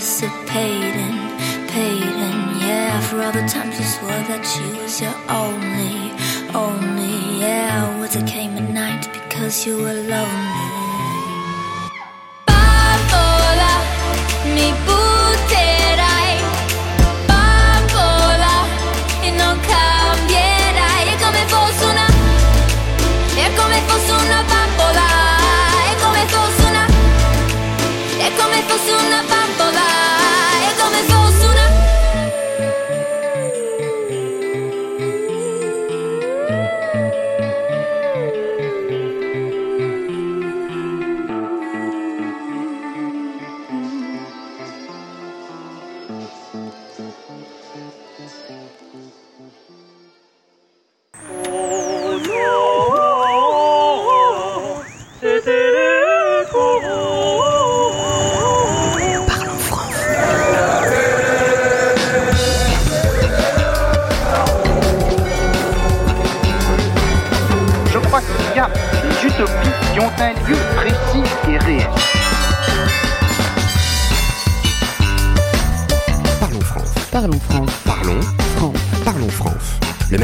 to sit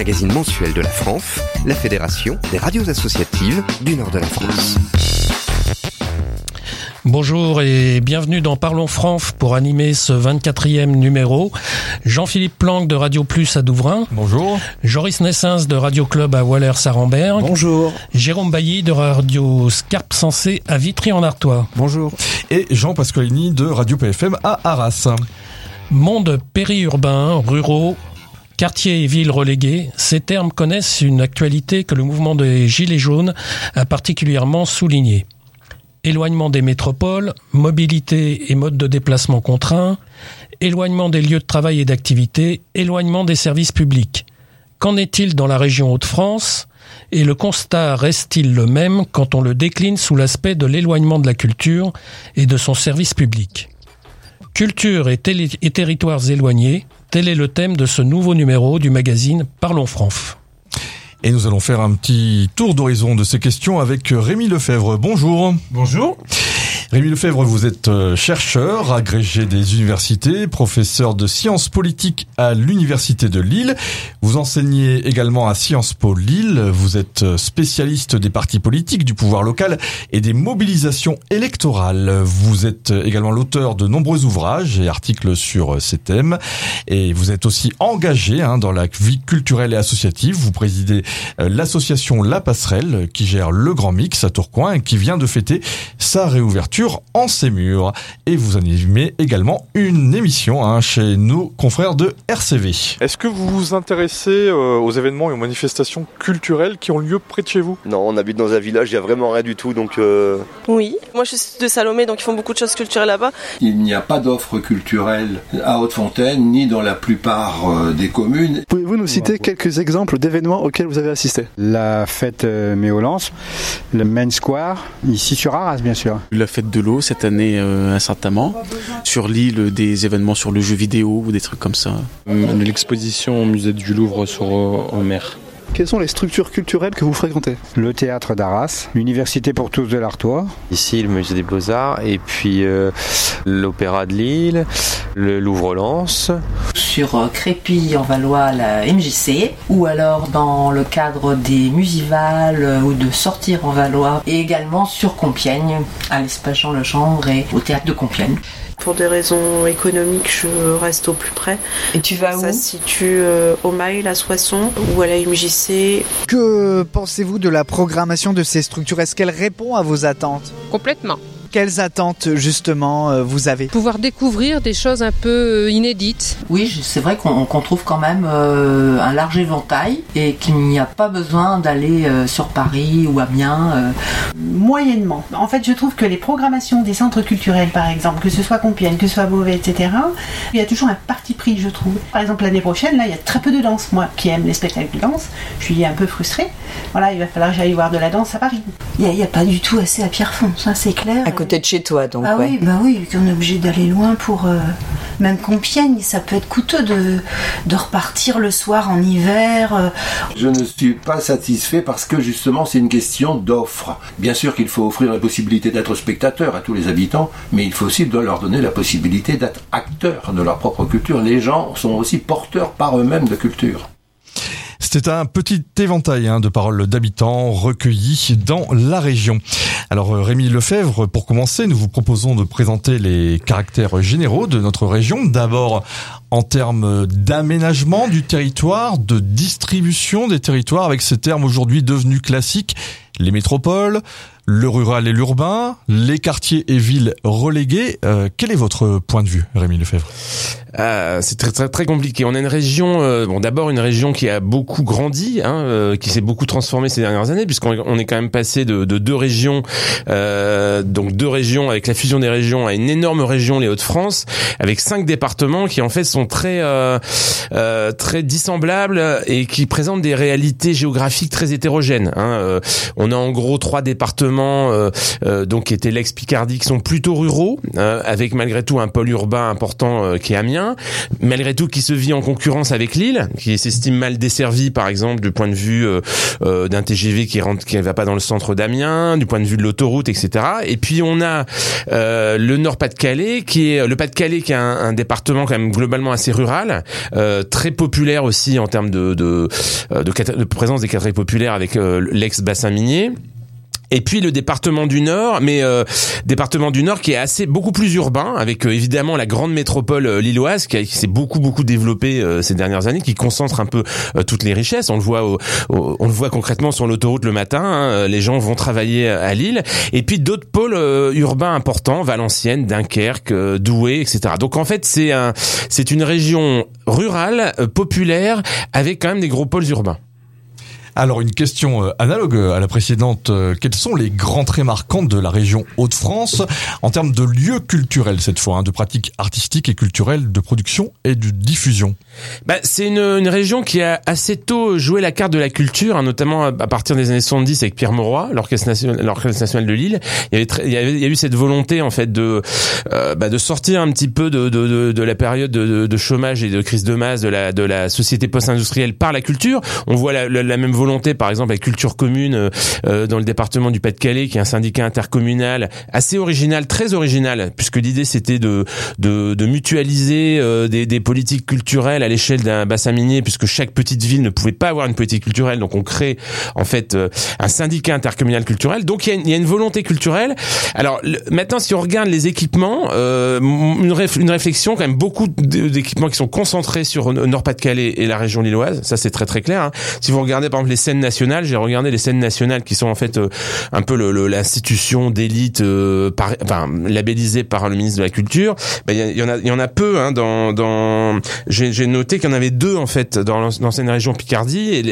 magazine mensuel de la France, la Fédération des radios associatives du nord de la France. Bonjour et bienvenue dans Parlons France pour animer ce 24e numéro. Jean-Philippe Planck de Radio Plus à Douvrin. Bonjour. Joris Nessens de Radio Club à Waller-Sarenberg. Bonjour. Jérôme Bailly de Radio Scarpe Sensé à Vitry-en-Artois. Bonjour. Et Jean Pasqualini de Radio PFM à Arras. Monde périurbain, ruraux, Quartier et villes relégués, ces termes connaissent une actualité que le mouvement des Gilets jaunes a particulièrement soulignée. Éloignement des métropoles, mobilité et mode de déplacement contraints, éloignement des lieux de travail et d'activité, éloignement des services publics. Qu'en est-il dans la région Hauts-de-France? Et le constat reste-t-il le même quand on le décline sous l'aspect de l'éloignement de la culture et de son service public? Culture et territoires éloignés, Tel est le thème de ce nouveau numéro du magazine Parlons France. Et nous allons faire un petit tour d'horizon de ces questions avec euh, Rémi Lefebvre. Bonjour. Bonjour. Rémi Lefebvre, vous êtes euh, chercheur, agrégé des universités, professeur de sciences politiques à l'université de Lille. Vous enseignez également à Sciences Po Lille. Vous êtes euh, spécialiste des partis politiques, du pouvoir local et des mobilisations électorales. Vous êtes également l'auteur de nombreux ouvrages et articles sur ces thèmes. Et vous êtes aussi engagé hein, dans la vie culturelle et associative. Vous présidez l'association La Passerelle qui gère le Grand Mix à Tourcoing et qui vient de fêter sa réouverture en ses murs. Et vous animez également une émission hein, chez nos confrères de RCV. Est-ce que vous vous intéressez euh, aux événements et aux manifestations culturelles qui ont lieu près de chez vous? Non, on habite dans un village, il n'y a vraiment rien du tout, donc... Euh... Oui, moi je suis de Salomé, donc ils font beaucoup de choses culturelles là-bas. Il n'y a pas d'offres culturelles à Haute-Fontaine, ni dans la plupart euh, des communes. Pouvez-vous nous citer quelques exemples d'événements auxquels vous avez assisté La fête euh, Méolance, le Main Square, ici sur Arras bien sûr. La fête de l'eau cette année euh, à Saint-Amand. Sur l'île, des événements sur le jeu vidéo ou des trucs comme ça. L'exposition au musée du Louvre sur en mer. Quelles sont les structures culturelles que vous fréquentez Le théâtre d'Arras, l'université pour tous de l'Artois. Ici, le musée des Beaux-Arts et puis euh, l'Opéra de Lille, le Louvre-Lens. Sur euh, Crépy en Valois, la MJC, ou alors dans le cadre des musivales euh, ou de sortir en Valois, et également sur Compiègne, à l'espace Jean Legendre et au théâtre de Compiègne. Pour des raisons économiques, je reste au plus près. Et tu vas où Ça se situe euh, au Mail, à Soissons, ou à la MJC. Que pensez-vous de la programmation de ces structures? Est-ce qu'elle répond à vos attentes? Complètement. Quelles attentes justement euh, vous avez Pouvoir découvrir des choses un peu inédites. Oui, c'est vrai qu'on qu trouve quand même euh, un large éventail et qu'il n'y a pas besoin d'aller euh, sur Paris ou Amiens. Euh. Moyennement. En fait, je trouve que les programmations des centres culturels, par exemple, que ce soit Compiègne, que ce soit Beauvais, etc., il y a toujours un parti pris, je trouve. Par exemple, l'année prochaine, là, il y a très peu de danse. Moi, qui aime les spectacles de danse, je suis un peu frustrée. Voilà, il va falloir que j'aille voir de la danse à Paris. Il n'y a, a, pas du tout assez à Pierrefonds, ça c'est clair. À côté de chez toi, donc. Ah ouais. oui, bah oui, on est obligé d'aller loin pour. Euh, même Compiègne, ça peut être coûteux de, de repartir le soir en hiver. Euh. Je ne suis pas satisfait parce que justement c'est une question d'offre. Bien sûr qu'il faut offrir la possibilité d'être spectateur à tous les habitants, mais il faut aussi leur donner la possibilité d'être acteurs de leur propre culture. Les gens sont aussi porteurs par eux-mêmes de culture. C'était un petit éventail hein, de paroles d'habitants recueillis dans la région. Alors Rémi Lefebvre, pour commencer, nous vous proposons de présenter les caractères généraux de notre région. D'abord en termes d'aménagement du territoire, de distribution des territoires, avec ces termes aujourd'hui devenus classiques, les métropoles, le rural et l'urbain, les quartiers et villes relégués. Euh, quel est votre point de vue, Rémi Lefebvre? Ah, C'est très, très très compliqué. On a une région, euh, bon d'abord une région qui a beaucoup grandi, hein, euh, qui s'est beaucoup transformée ces dernières années, puisqu'on on est quand même passé de, de deux régions, euh, donc deux régions avec la fusion des régions à une énorme région, les Hauts-de-France, avec cinq départements qui en fait sont très très dissemblables et qui présentent des réalités géographiques très hétérogènes. Hein. on a en gros trois départements euh, euh, donc qui étaient l'ex-Picardie, qui sont plutôt ruraux, euh, avec malgré tout un pôle urbain important qui est Amiens, malgré tout qui se vit en concurrence avec Lille, qui s'estime mal desservi par exemple du point de vue d'un TGV qui rentre, qui va pas dans le centre d'Amiens, du point de vue de l'autoroute, etc. Et puis on a le Nord-Pas-de-Calais, qui est le Pas-de-Calais, qui est un, département quand même globalement assez rural, très populaire aussi en termes de de, présence des quartiers populaires avec l'ex-bassin minier. Et puis le département du Nord, mais euh, département du Nord qui est assez beaucoup plus urbain, avec euh, évidemment la grande métropole euh, lilloise qui, qui s'est beaucoup beaucoup développée euh, ces dernières années, qui concentre un peu euh, toutes les richesses. On le voit, au, au, on le voit concrètement sur l'autoroute le matin. Hein, les gens vont travailler à Lille. Et puis d'autres pôles urbains importants, Valenciennes, Dunkerque, Douai, etc. Donc en fait c'est un, c'est une région rurale, populaire, avec quand même des gros pôles urbains. Alors une question analogue à la précédente, quels sont les grands traits marquants de la région Hauts-de-France en termes de lieux culturels cette fois, hein, de pratiques artistiques et culturelles, de production et de diffusion? Bah, c'est une, une région qui a assez tôt joué la carte de la culture, hein, notamment à partir des années 70 avec Pierre Mauroy, l'orchestre national, de Lille. Il y avait, très- il y avait, il y a eu cette volonté en fait de, euh, bah, de sortir un petit peu de, de, de, de la période de, de, chômage et de crise de masse de la, de la société post-industrielle par la culture. On voit la, la, même volonté, par exemple, avec Culture Commune euh, euh, dans le département du Pas-de-Calais, qui est un syndicat intercommunal assez original, très original, puisque l'idée c'était de, de, de mutualiser euh, des, des politiques culturelles à l'échelle d'un bassin minier, puisque chaque petite ville ne pouvait pas avoir une politique culturelle, donc on crée en fait euh, un syndicat intercommunal culturel. Donc il y, a une- y a une volonté culturelle. Alors le- maintenant, si on regarde les équipements, euh, une, réf- une réflexion quand même beaucoup d'équipements qui sont concentrés sur Nord-Pas-de-Calais et la région lilloise. Ça c'est très très clair. hein. Si vous regardez par exemple les scènes nationales, j'ai regardé les scènes nationales qui sont en fait euh, un peu l'institution d'élite, euh, enfin labellisée par le ministre de la Culture. Ben, Il y, a- il y en a, il y en a peu. Hein, dans, dans, j'ai noté qu'il y en avait deux en fait dans l'an- l'ancienne région Picardie et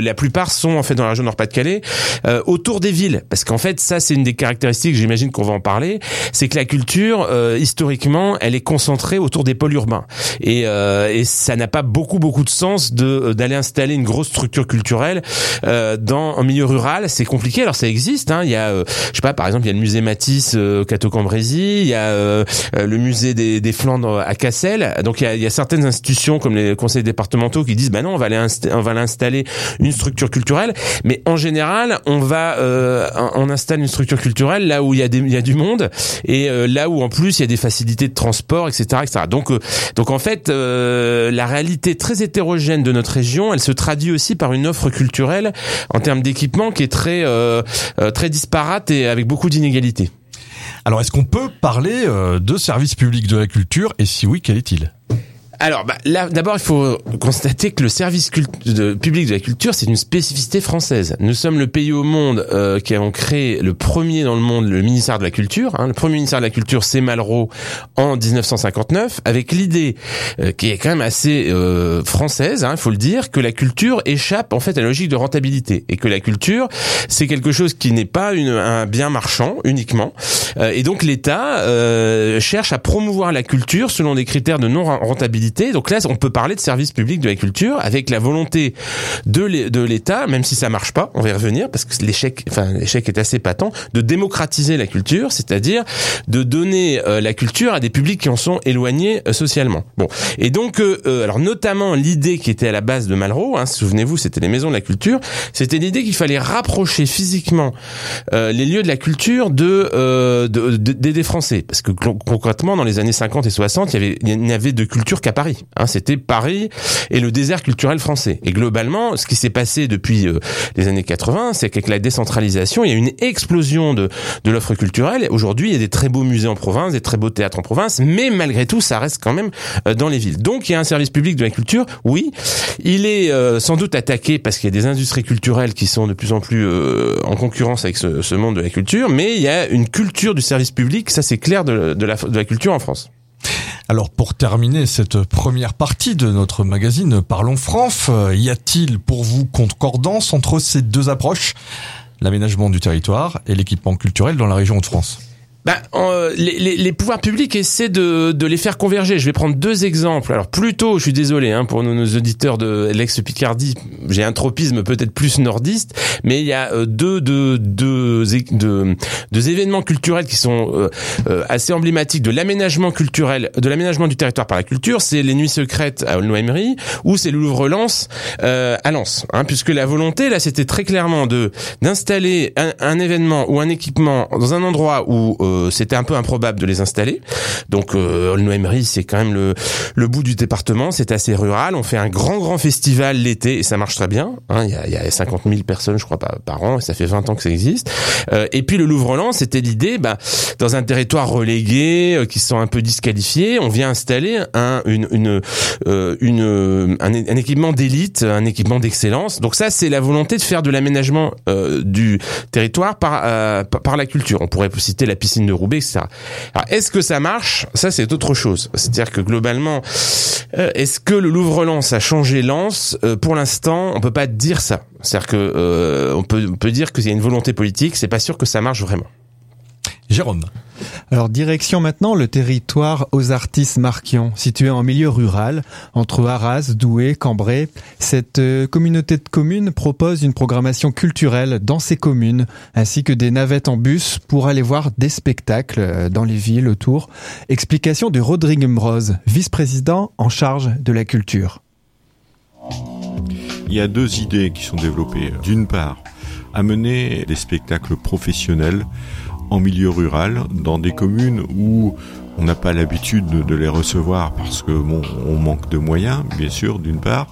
la plupart sont en fait dans la région Nord-Pas-de-Calais, euh, autour des villes. Parce qu'en fait, ça c'est une des caractéristiques. J'imagine qu'on va en parler. C'est que la culture, euh, historiquement, elle est concentrée autour des pôles urbains et, euh, et ça n'a pas beaucoup beaucoup de sens de d'aller installer une grosse structure culturelle euh, dans un milieu rural. C'est compliqué. Alors ça existe. Hein. Il y a, euh, je sais pas, par exemple, il y a le musée Matisse euh, au Cateau-Cambrésis. Il y a euh, euh, le musée des, des Flandres à Cassel. Donc il y a, il y a certaines institutions comme les conseils départementaux qui disent bah non on va aller on va aller installer une structure culturelle. Mais en général on va euh, on installe une structure culturelle là où il y a des il y a du monde et euh, là où en plus il y a des facilités de transport etc etc donc euh, donc en fait euh, la réalité très hétérogène de notre région elle se traduit aussi par une offre culturelle en termes d'équipement qui est très euh, très disparate et avec beaucoup d'inégalités. Alors, est-ce qu'on peut parler de service public de la culture et si oui, quel est-il? Alors, bah, là, d'abord, il faut constater que le service de- public de la culture, c'est une spécificité française. Nous sommes le pays au monde euh, qui avons créé le premier dans le monde, le ministère de la Culture. hein. Le premier ministère de la Culture, c'est Malraux en 1959, avec l'idée euh, qui est quand même assez euh, française, hein, il faut le dire, que la culture échappe en fait à la logique de rentabilité et que la culture, c'est quelque chose qui n'est pas une, un bien marchand uniquement. Euh, et donc l'État euh, cherche à promouvoir la culture selon des critères de non Donc là, on peut parler de service public de la culture avec la volonté de l'É- de l'État, même si ça marche pas, on va y revenir parce que l'échec, enfin l'échec est assez patent, de démocratiser la culture, c'est-à-dire de donner euh, la culture à des publics qui en sont éloignés euh, socialement. Bon, et donc euh, euh, alors notamment l'idée qui était à la base de Malraux, hein, souvenez-vous, c'était les maisons de la culture, c'était l'idée qu'il fallait rapprocher physiquement les lieux de la culture de, de, de- des Français, parce que con- concrètement dans les années 50 et 60, il y avait il n'y avait de culture qu'à Paris. Hein, c'était Paris et le désert culturel français. Et globalement, ce qui s'est passé depuis euh, les années 80, c'est qu'avec la décentralisation, il y a une explosion de, de l'offre culturelle. Aujourd'hui, il y a des très beaux musées en province, des très beaux théâtres en province, mais malgré tout, ça reste quand même euh, dans les villes. Donc, il y a un service public de la culture, oui. Il est euh, sans doute attaqué parce qu'il y a des industries culturelles qui sont de plus en plus euh, en concurrence avec ce, ce monde de la culture, mais il y a une culture du service public, ça c'est clair, de, la, de la culture en France. Alors pour terminer cette première partie de notre magazine Parlons Franf, euh, y a-t-il pour vous concordance entre ces deux approches, l'aménagement du territoire et l'équipement culturel dans la région de France Bah, euh, les, les, les pouvoirs publics essaient de, de les faire converger. Je vais prendre deux exemples. Alors plutôt, je suis désolé hein, pour nos, nos auditeurs de l'ex-Picardie, j'ai un tropisme peut-être plus nordiste, mais il y a euh, deux, deux, deux, deux, deux événements culturels qui sont euh, euh, assez emblématiques de l'aménagement culturel, de l'aménagement du territoire par la culture. C'est les Nuits secrètes à Aulnoy-Emery ou c'est le Louvre-Lens euh, à Lens, hein, puisque la volonté là, c'était très clairement de d'installer un, un événement ou un équipement dans un endroit où euh, c'était un peu improbable de les installer. Donc euh, c'est quand même le, le bout du département, c'est assez rural. On fait un grand grand festival l'été et ça marche très bien. hein. Il y, a, y a 50 000 personnes, je crois, par, par an et ça fait 20 ans que ça existe. Euh, et puis le Louvre-Lens, c'était l'idée, bah, dans un territoire relégué, euh, qui se sent un peu disqualifié, on vient installer un, une, une, euh, une, un, un équipement d'élite, un équipement d'excellence. Donc ça, c'est la volonté de faire de l'aménagement euh, du territoire euh, par par la culture. On pourrait citer la piscine de Roubaix, est-ce que ça marche? Ça, c'est autre chose. C'est-à-dire que globalement, euh, est-ce que le Louvre-Lens a changé Lens Euh, Pour l'instant, on peut pas dire ça. C'est-à-dire que euh, on peut, on peut dire qu'il y a une volonté politique. C'est pas sûr que ça marche vraiment. Jérôme. Alors direction maintenant le territoire aux artistes Marquion, situé en milieu rural, entre Arras, Douai, Cambrai. Cette euh, communauté de communes propose une programmation culturelle dans ces communes, ainsi que des navettes en bus pour aller voir des spectacles euh, dans les villes autour. Explication de Rodrigue Mroz, vice-président en charge de la culture. Il y a deux idées qui sont développées. D'une part, amener des spectacles professionnels en milieu rural, dans des communes où on n'a pas l'habitude de les recevoir parce que bon, on manque de moyens, bien sûr, d'une part.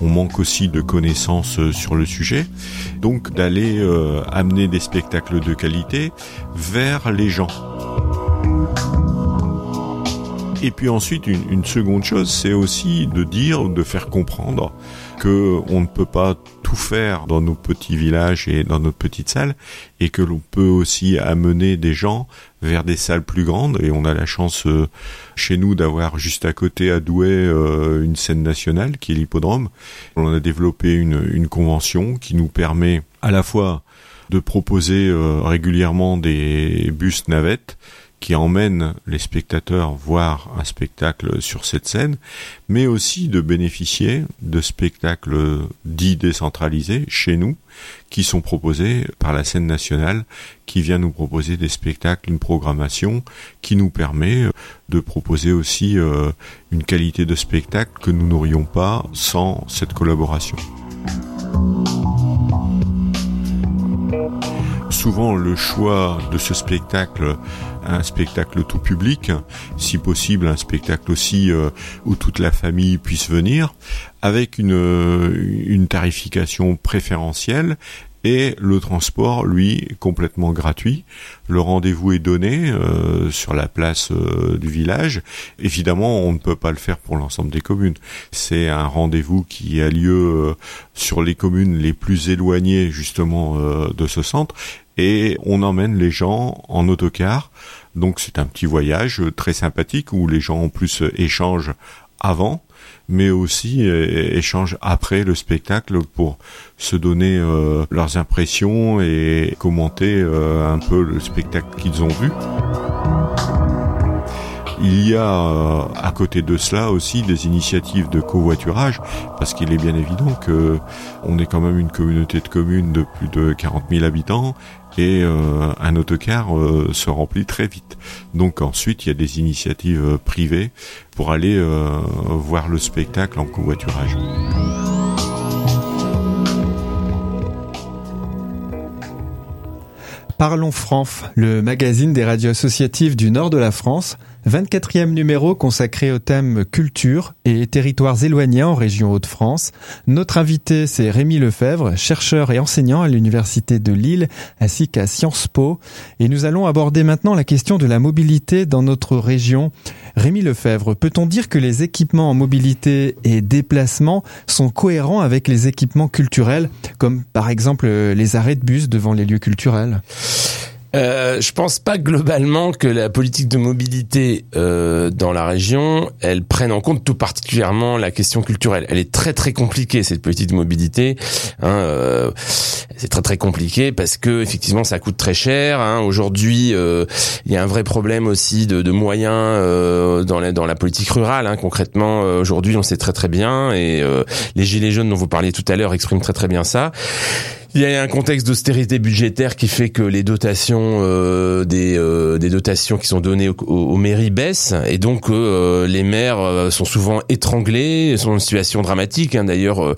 On manque aussi de connaissances sur le sujet. Donc d'aller euh, amener des spectacles de qualité vers les gens. Et puis ensuite, une, une seconde chose, c'est aussi de dire, de faire comprendre que on ne peut pas tout faire dans nos petits villages et dans notre petite salle, et que l'on peut aussi amener des gens vers des salles plus grandes. Et on a la chance euh, chez nous d'avoir juste à côté à Douai euh, une scène nationale qui est l'hippodrome. On a développé une, une convention qui nous permet à la fois de proposer euh, régulièrement des bus navettes qui emmène les spectateurs voir un spectacle sur cette scène, mais aussi de bénéficier de spectacles dits décentralisés chez nous, qui sont proposés par la scène nationale, qui vient nous proposer des spectacles, une programmation qui nous permet de proposer aussi euh, une qualité de spectacle que nous n'aurions pas sans cette collaboration. Souvent le choix de ce spectacle un spectacle tout public, si possible un spectacle aussi euh, où toute la famille puisse venir, avec une, euh, une tarification préférentielle et le transport, lui, complètement gratuit. Le rendez-vous est donné euh, sur la place du village. Évidemment, on ne peut pas le faire pour l'ensemble des communes. C'est un rendez-vous qui a lieu sur les communes les plus éloignées justement de ce centre et on emmène les gens en autocar. Donc c'est un petit voyage très sympathique où les gens en plus échangent avant mais aussi euh, échangent après le spectacle pour se donner euh, leurs impressions et commenter euh, un peu le spectacle qu'ils ont vu. Il y a à côté de cela aussi des initiatives de covoiturage parce qu'il est bien évident que on est quand même une communauté de communes de plus de 40 000 habitants et euh, un autocar euh, se remplit très vite. Donc ensuite, il y a des initiatives euh, privées pour aller voir le spectacle en covoiturage. Parlons Franf, le magazine des radios associatives du nord de la France, 24e numéro consacré au thème culture et territoires éloignés en région Hauts-de-France. Notre invité, c'est Rémi Lefebvre, chercheur et enseignant à l'Université de Lille ainsi qu'à Sciences Po. Et nous allons aborder maintenant la question de la mobilité dans notre région. Rémi Lefebvre, peut-on dire que les équipements en mobilité et déplacement sont cohérents avec les équipements culturels, comme par exemple les arrêts de bus devant les lieux culturels? Euh, je pense pas globalement que la politique de mobilité euh, dans la région, elle prenne en compte tout particulièrement la question culturelle. Elle est très très compliquée cette politique de mobilité. Hein, euh, c'est très très compliqué parce que effectivement ça coûte très cher. Hein. Aujourd'hui, euh, il y a un vrai problème aussi de, de moyens euh, dans la dans la politique rurale. Hein. Concrètement, euh, aujourd'hui, on sait très très bien et les gilets jaunes dont vous parliez tout à l'heure expriment très très bien ça. Il y a un contexte d'austérité budgétaire qui fait que les dotations euh, des, euh, des dotations qui sont données aux, mairies baissent et donc euh, les maires sont souvent étranglés, sont dans une situation dramatique. Hein. D'ailleurs,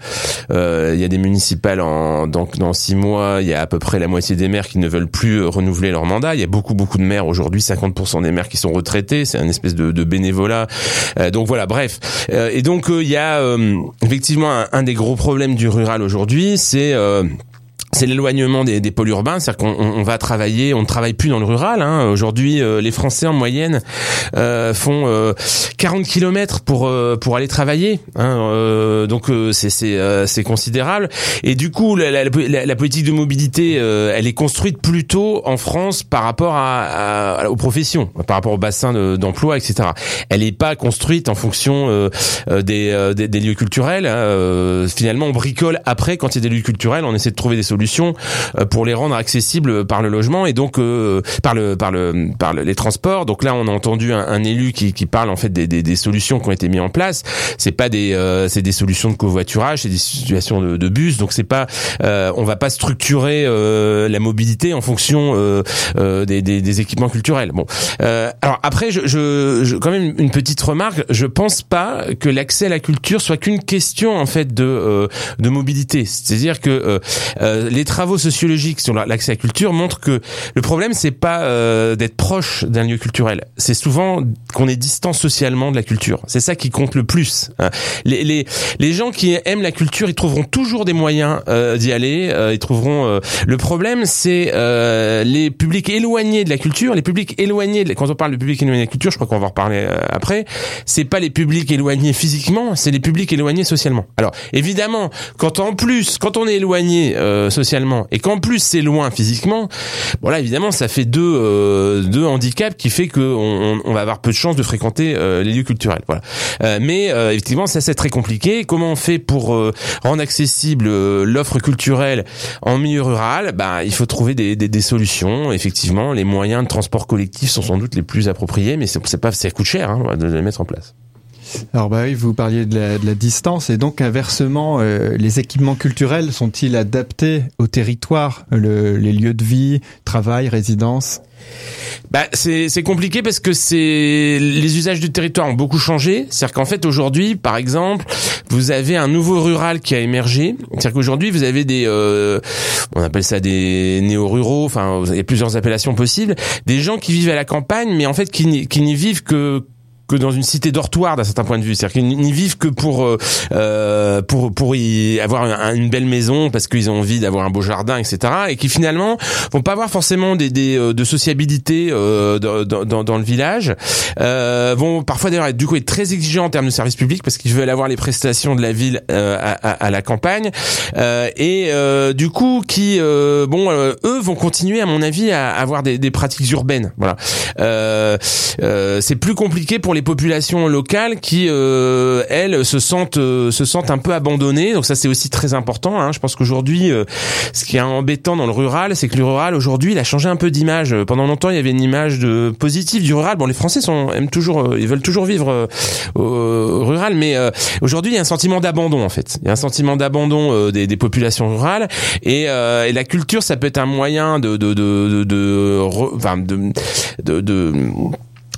il y a des municipales en donc dans six mois, il y a à peu près la moitié des maires qui ne veulent plus renouveler leur mandat. Il y a beaucoup beaucoup de maires aujourd'hui, 50% des maires qui sont retraités. C'est un espèce de, de bénévolat. donc voilà, bref. et donc il y a effectivement un, un, des gros problèmes du rural aujourd'hui, c'est c'est l'éloignement des, des, pôles urbains, c'est-à-dire qu'on on va travailler, on ne travaille plus dans le rural. Hein. Aujourd'hui, euh, les Français en moyenne euh, font euh, 40 km pour euh, pour aller travailler, hein. Euh, donc c'est c'est c'est considérable. Et du coup, la, la, la, politique de mobilité, elle est construite plutôt en France par rapport à, à aux professions, par rapport au bassin d'emploi, etc. Elle n'est pas construite en fonction des, des, des lieux culturels. Hein. Finalement, on bricole après quand il y a des lieux culturels, on essaie de trouver des solutions solutions euh, pour les rendre accessibles par le logement et donc euh, par le par le par le- les transports. Donc là, on a entendu un, un élu qui, qui parle en fait des, des, des solutions qui ont été mises en place. C'est pas des euh, c'est des solutions de covoiturage, c'est des situations de, de bus. Donc c'est pas euh, on va pas structurer euh, la mobilité en fonction euh, des, des, équipements culturels. Bon, alors après, je, je, je- quand même une petite remarque. Je pense pas que l'accès à la culture soit qu'une question en fait de de mobilité. C'est-à-dire que les travaux sociologiques sur la- l'accès à la culture montrent que le problème c'est pas euh, d'être proche d'un lieu culturel. C'est souvent qu'on est distant socialement de la culture. C'est ça qui compte le plus. hein. Les, les les gens qui aiment la culture, ils trouveront toujours des moyens euh, d'y aller. euh, ils trouveront. euh, Le problème, c'est euh, les publics éloignés de la culture. Les publics éloignés. De... Quand on parle de publics éloignés de la culture, je crois qu'on va en reparler euh, après. C'est pas les publics éloignés physiquement, c'est les publics éloignés socialement. Alors évidemment, quand en plus, quand on est éloigné euh, et qu'en plus c'est loin physiquement, bon là évidemment ça fait deux euh, deux handicaps qui fait que on, on- va avoir peu de chances de fréquenter euh, les lieux culturels. Voilà. Euh, mais euh, effectivement, ça c'est très compliqué. Comment on fait pour euh, rendre accessible euh, l'offre culturelle en milieu rural? Ben, il faut trouver des, des, des solutions. Effectivement, les moyens de transport collectif sont sans doute les plus appropriés, mais c'est pas, ça coûte cher hein, de les mettre en place. Alors bah oui, vous parliez de la, de la distance et donc inversement, euh, les équipements culturels sont-ils adaptés au territoire, le- les lieux de vie, travail, résidence? Bah, c'est compliqué parce que c'est les usages du territoire ont beaucoup changé. C'est-à-dire qu'en fait aujourd'hui, par exemple, vous avez un nouveau rural qui a émergé. C'est-à-dire qu'aujourd'hui vous avez des, euh, on appelle ça des néo-ruraux. Enfin, il y a plusieurs appellations possibles. Des gens qui vivent à la campagne, mais en fait qui qui n'y vivent que que dans une cité dortoir d'un certain point de vue, c'est-à-dire qu'ils n'y vivent que pour euh, euh, pour pour y avoir un- une belle maison parce qu'ils ont envie d'avoir un beau jardin, etc. Et qui finalement vont pas avoir forcément des, des euh, de sociabilité euh, dans, dans- dans, le village, euh, vont parfois d'ailleurs être du coup être très exigeants en termes de services publics parce qu'ils veulent avoir les prestations de la ville euh, à, à- à la campagne et du coup qui bon eux vont continuer à mon avis à avoir des, des pratiques urbaines. Voilà, c'est plus compliqué pour les populations locales qui euh, elles se sentent euh, se sentent un peu abandonnées. Donc ça c'est aussi très important. Hein. Je pense qu'aujourd'hui, euh, ce qui est embêtant dans le rural, c'est que le rural aujourd'hui, il a changé un peu d'image. Pendant longtemps, il y avait une image de positive du rural. Bon, les Français sont aiment toujours, ils veulent toujours vivre rural, mais aujourd'hui, il y a un sentiment d'abandon en fait. Il y a un sentiment d'abandon des, populations rurales et, la culture, ça peut être un moyen de de de de, de, de,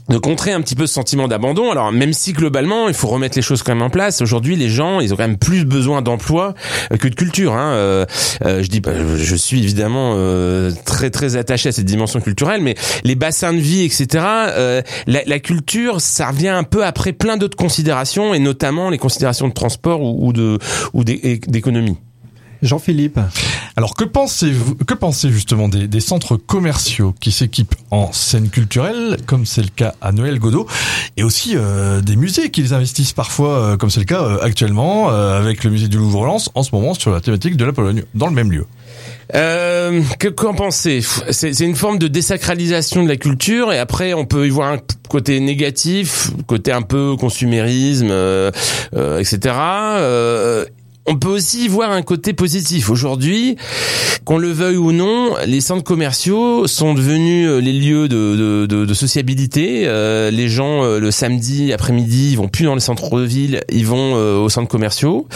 de contrer un petit peu ce sentiment d'abandon. Alors même si globalement il faut remettre les choses quand même en place. Aujourd'hui les gens ils ont quand même plus besoin d'emploi euh, que de culture. Hein. Euh, euh, je dis bah, je suis évidemment euh, très très attaché à cette dimension culturelle, mais les bassins de vie etc. euh, la, la culture ça revient un peu après plein d'autres considérations et notamment les considérations de transport ou, de ou d'é- d'économie. Jean-Philippe. Alors que pensez-vous, que pensez justement des, des centres commerciaux qui s'équipent en scène culturelle, comme c'est le cas à Noël Godot, et aussi euh, des musées qui les investissent parfois, euh, comme c'est le cas euh, actuellement euh, avec le musée du Louvre-Lens en ce moment sur la thématique de la Pologne, dans le même lieu? Euh, que qu'en penser C'est c'est une forme de désacralisation de la culture et après on peut y voir un côté négatif, côté un peu consumérisme, euh, euh, etc. On peut aussi voir un côté positif. Aujourd'hui, qu'on le veuille ou non, les centres commerciaux sont devenus euh, les lieux de, de, de, sociabilité. Euh, les gens, euh, le samedi après-midi, ils vont plus dans les centres de ville, ils vont euh, aux centres commerciaux.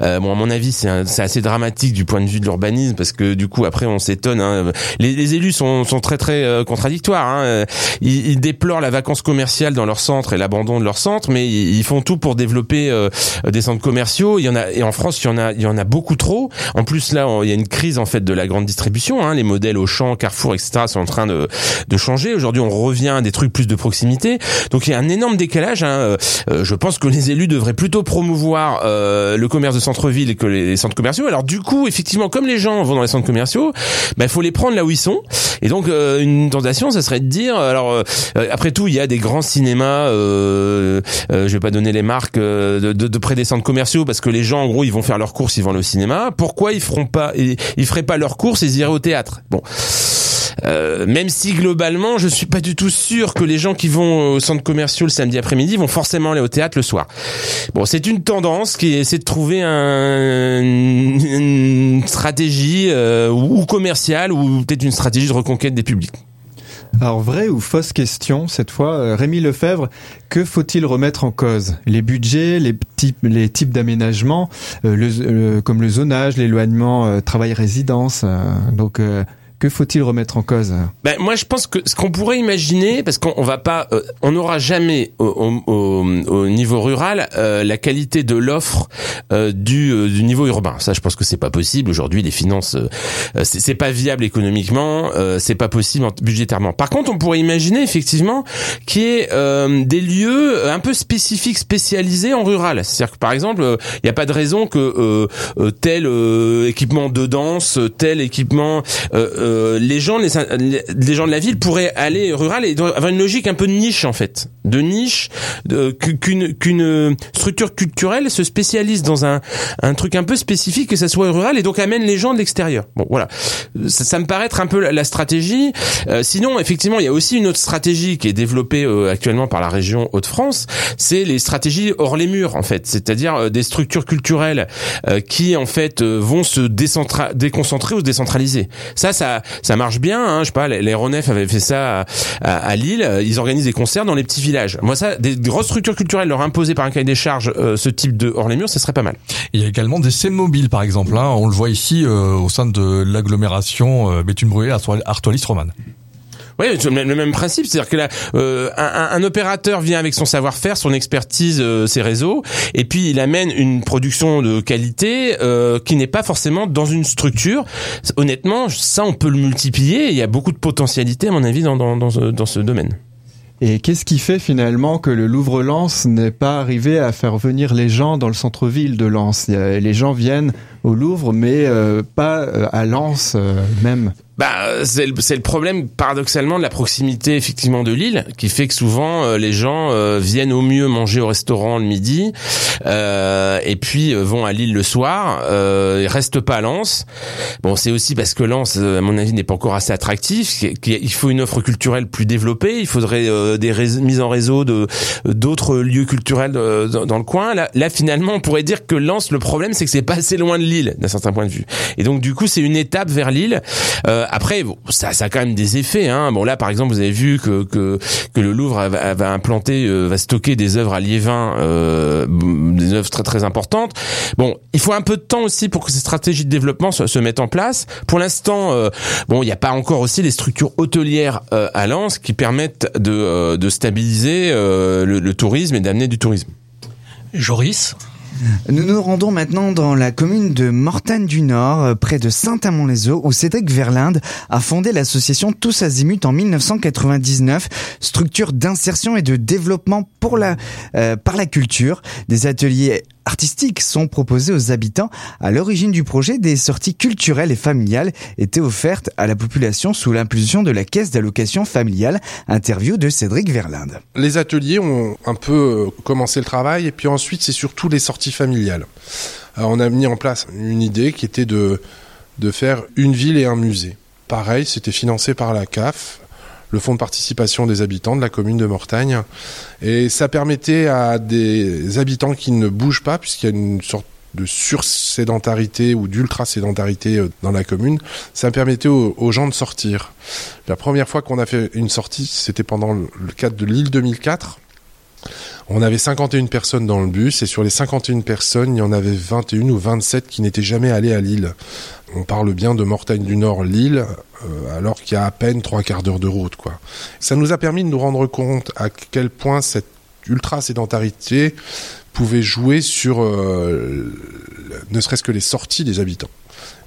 Euh, bon, à mon avis, c'est assez dramatique du point de vue de l'urbanisme parce que du coup, après, on s'étonne. hein. Les, élus sont, sont très très contradictoires. hein. Ils, ils déplorent la vacance commerciale dans leur centre et l'abandon de leur centre, mais ils, font tout pour développer des centres commerciaux. Il y en a et en France, il y en a, il y en a beaucoup trop. En plus, là, il y a une crise en fait de la grande distribution. Hein. Les modèles Auchan, Carrefour, etc. sont en train de, de changer. Aujourd'hui, on revient à des trucs plus de proximité. Donc, il y a un énorme décalage. Hein. Euh, euh, je pense que les élus devraient plutôt promouvoir euh, le commerce de centre-ville que les centres commerciaux. Alors, du coup, effectivement, comme les gens vont dans les centres commerciaux, bah, il faut les prendre là où ils sont. Et donc, euh, une tentation, ça serait de dire, alors, euh, euh, après tout, il y a des grands cinémas. Je vais pas donner les marques de, de, de près des centres commerciaux parce que les gens, en gros, ils vont faire leurs courses, ils vont au cinéma. Pourquoi ils feront pas, ils, feraient pas leurs courses, et ils iraient au théâtre? Bon. Euh, même si globalement, je suis pas du tout sûr que les gens qui vont au centre commerciaux le samedi après-midi vont forcément aller au théâtre le soir. Bon, c'est une tendance qui essaie de trouver un, une stratégie euh, ou commerciale ou peut-être une stratégie de reconquête des publics. Alors vraie ou fausse question cette fois, euh, Rémi Lefebvre, que faut-il remettre en cause? Les budgets, les types, les types d'aménagement, euh, euh, comme le zonage, l'éloignement, travail-résidence. donc que faut-il remettre en cause Ben, moi, je pense que ce qu'on pourrait imaginer, parce qu'on on va pas, euh, on n'aura jamais au, au- au- au niveau rural euh, la qualité de l'offre euh, du, euh, du niveau urbain. Ça, je pense que c'est pas possible aujourd'hui. Les finances, euh, euh, c'est pas viable économiquement, euh, c'est pas possible en- budgétairement. Par contre, on pourrait imaginer effectivement qu'il y ait euh, des lieux un peu spécifiques, spécialisés en rural. C'est-à-dire que par exemple, euh, il n'y a pas de raison que euh, euh, tel euh, équipement de danse, tel équipement euh, euh, les gens les, les gens de la ville pourraient aller rural et avoir une logique un peu de niche en fait. De niche qu'une qu'une structure culturelle se spécialise dans un un truc un peu spécifique que ça soit rural et donc amène les gens de l'extérieur. Bon voilà. Ça, ça me paraît être un peu la, stratégie. Euh, sinon effectivement il y a aussi une autre stratégie qui est développée euh, actuellement par la région Hauts-de-France. C'est les stratégies hors les murs en fait. C'est-à-dire euh, des structures culturelles euh, qui en fait euh, vont se déconcentrer ou se décentraliser. Ça ça ça marche bien hein, je sais pas les, les Ronef avaient fait ça à, Lille ils organisent des concerts dans les petits villages moi ça des grosses structures culturelles leur imposer par un cahier des charges euh, ce type de hors les murs ça serait pas mal Il y a également des scènes mobiles, par exemple. Hein. On le voit ici euh, au sein de l'agglomération euh, Béthune-Brûlée, Artois-Lys-Romane. Oui, c'est le le même principe, c'est-à-dire que là, euh, un, opérateur vient avec son savoir-faire, son expertise, euh, ses réseaux, et puis il amène une production de qualité euh, qui n'est pas forcément dans une structure. Honnêtement, ça, on peut le multiplier. Il y a beaucoup de potentialité, à mon avis, dans, dans, ce, domaine. Et qu'est-ce qui fait finalement que le Louvre-Lens n'est pas arrivé à faire venir les gens dans le centre-ville de Lens? Les gens viennent au Louvre, mais pas à Lens même. Bah, c'est le, c'est le problème paradoxalement de la proximité effectivement de l'île, qui fait que souvent euh, les gens euh, viennent au mieux manger au restaurant le midi, euh, et puis euh, vont à Lille le soir. Euh, restent pas à Lens. Bon, c'est aussi parce que Lens, euh, à mon avis, n'est pas encore assez attractif. Il faut une offre culturelle plus développée. Il faudrait euh, des mises en réseau de d'autres lieux culturels dans, dans le coin. Là, là, finalement, on pourrait dire que Lens, le problème, c'est que c'est pas assez loin de Lille d'un certain point de vue. Et donc, du coup, c'est une étape vers Lille. Euh, après, bon, ça, ça a quand même des effets. Hein. Bon, là, par exemple, vous avez vu que que, que le Louvre va, implanter, euh, va stocker des œuvres à Liévin, euh, des œuvres très très importantes. Bon, il faut un peu de temps aussi pour que ces stratégies de développement se, mettent en place. Pour l'instant, euh, bon, il n'y a pas encore aussi les structures hôtelières euh, à Lens qui permettent de, euh, de stabiliser euh, le tourisme et d'amener du tourisme. Joris? Nous nous rendons maintenant dans la commune de Mortagne du Nord, euh, près de Saint-Amand-les-Eaux, où Cédric Verlinde a fondé l'association Tous Azimuts en 1999, structure d'insertion et de développement euh, par la culture. Des ateliers artistiques sont proposés aux habitants. À l'origine du projet, des sorties culturelles et familiales étaient offertes à la population sous l'impulsion de la caisse d'allocation familiale. Interview de Cédric Verlinde. Les ateliers ont un peu euh, commencé le travail et puis ensuite c'est surtout les sorties familiales. Alors, on a mis en place une idée qui était de, de faire une ville et un musée. Pareil, c'était financé par la CAF, le fonds de participation des habitants de la commune de Mortagne. Et ça permettait à des habitants qui ne bougent pas, puisqu'il y a une sorte de sursédentarité ou d'ultra-sédentarité euh, dans la commune, ça permettait aux, gens de sortir. La première fois qu'on a fait une sortie, c'était pendant le cadre de l'île 2004. On avait 51 personnes dans le bus et sur les 51 personnes, il y en avait 21 ou 27 qui n'étaient jamais allés à Lille. On parle bien de Mortagne du Nord, Lille, euh, alors qu'il y a à peine trois quarts d'heure de route. Quoi. Ça nous a permis de nous rendre compte à quel point cette ultra-sédentarité pouvait jouer sur euh, ne serait-ce que les sorties des habitants.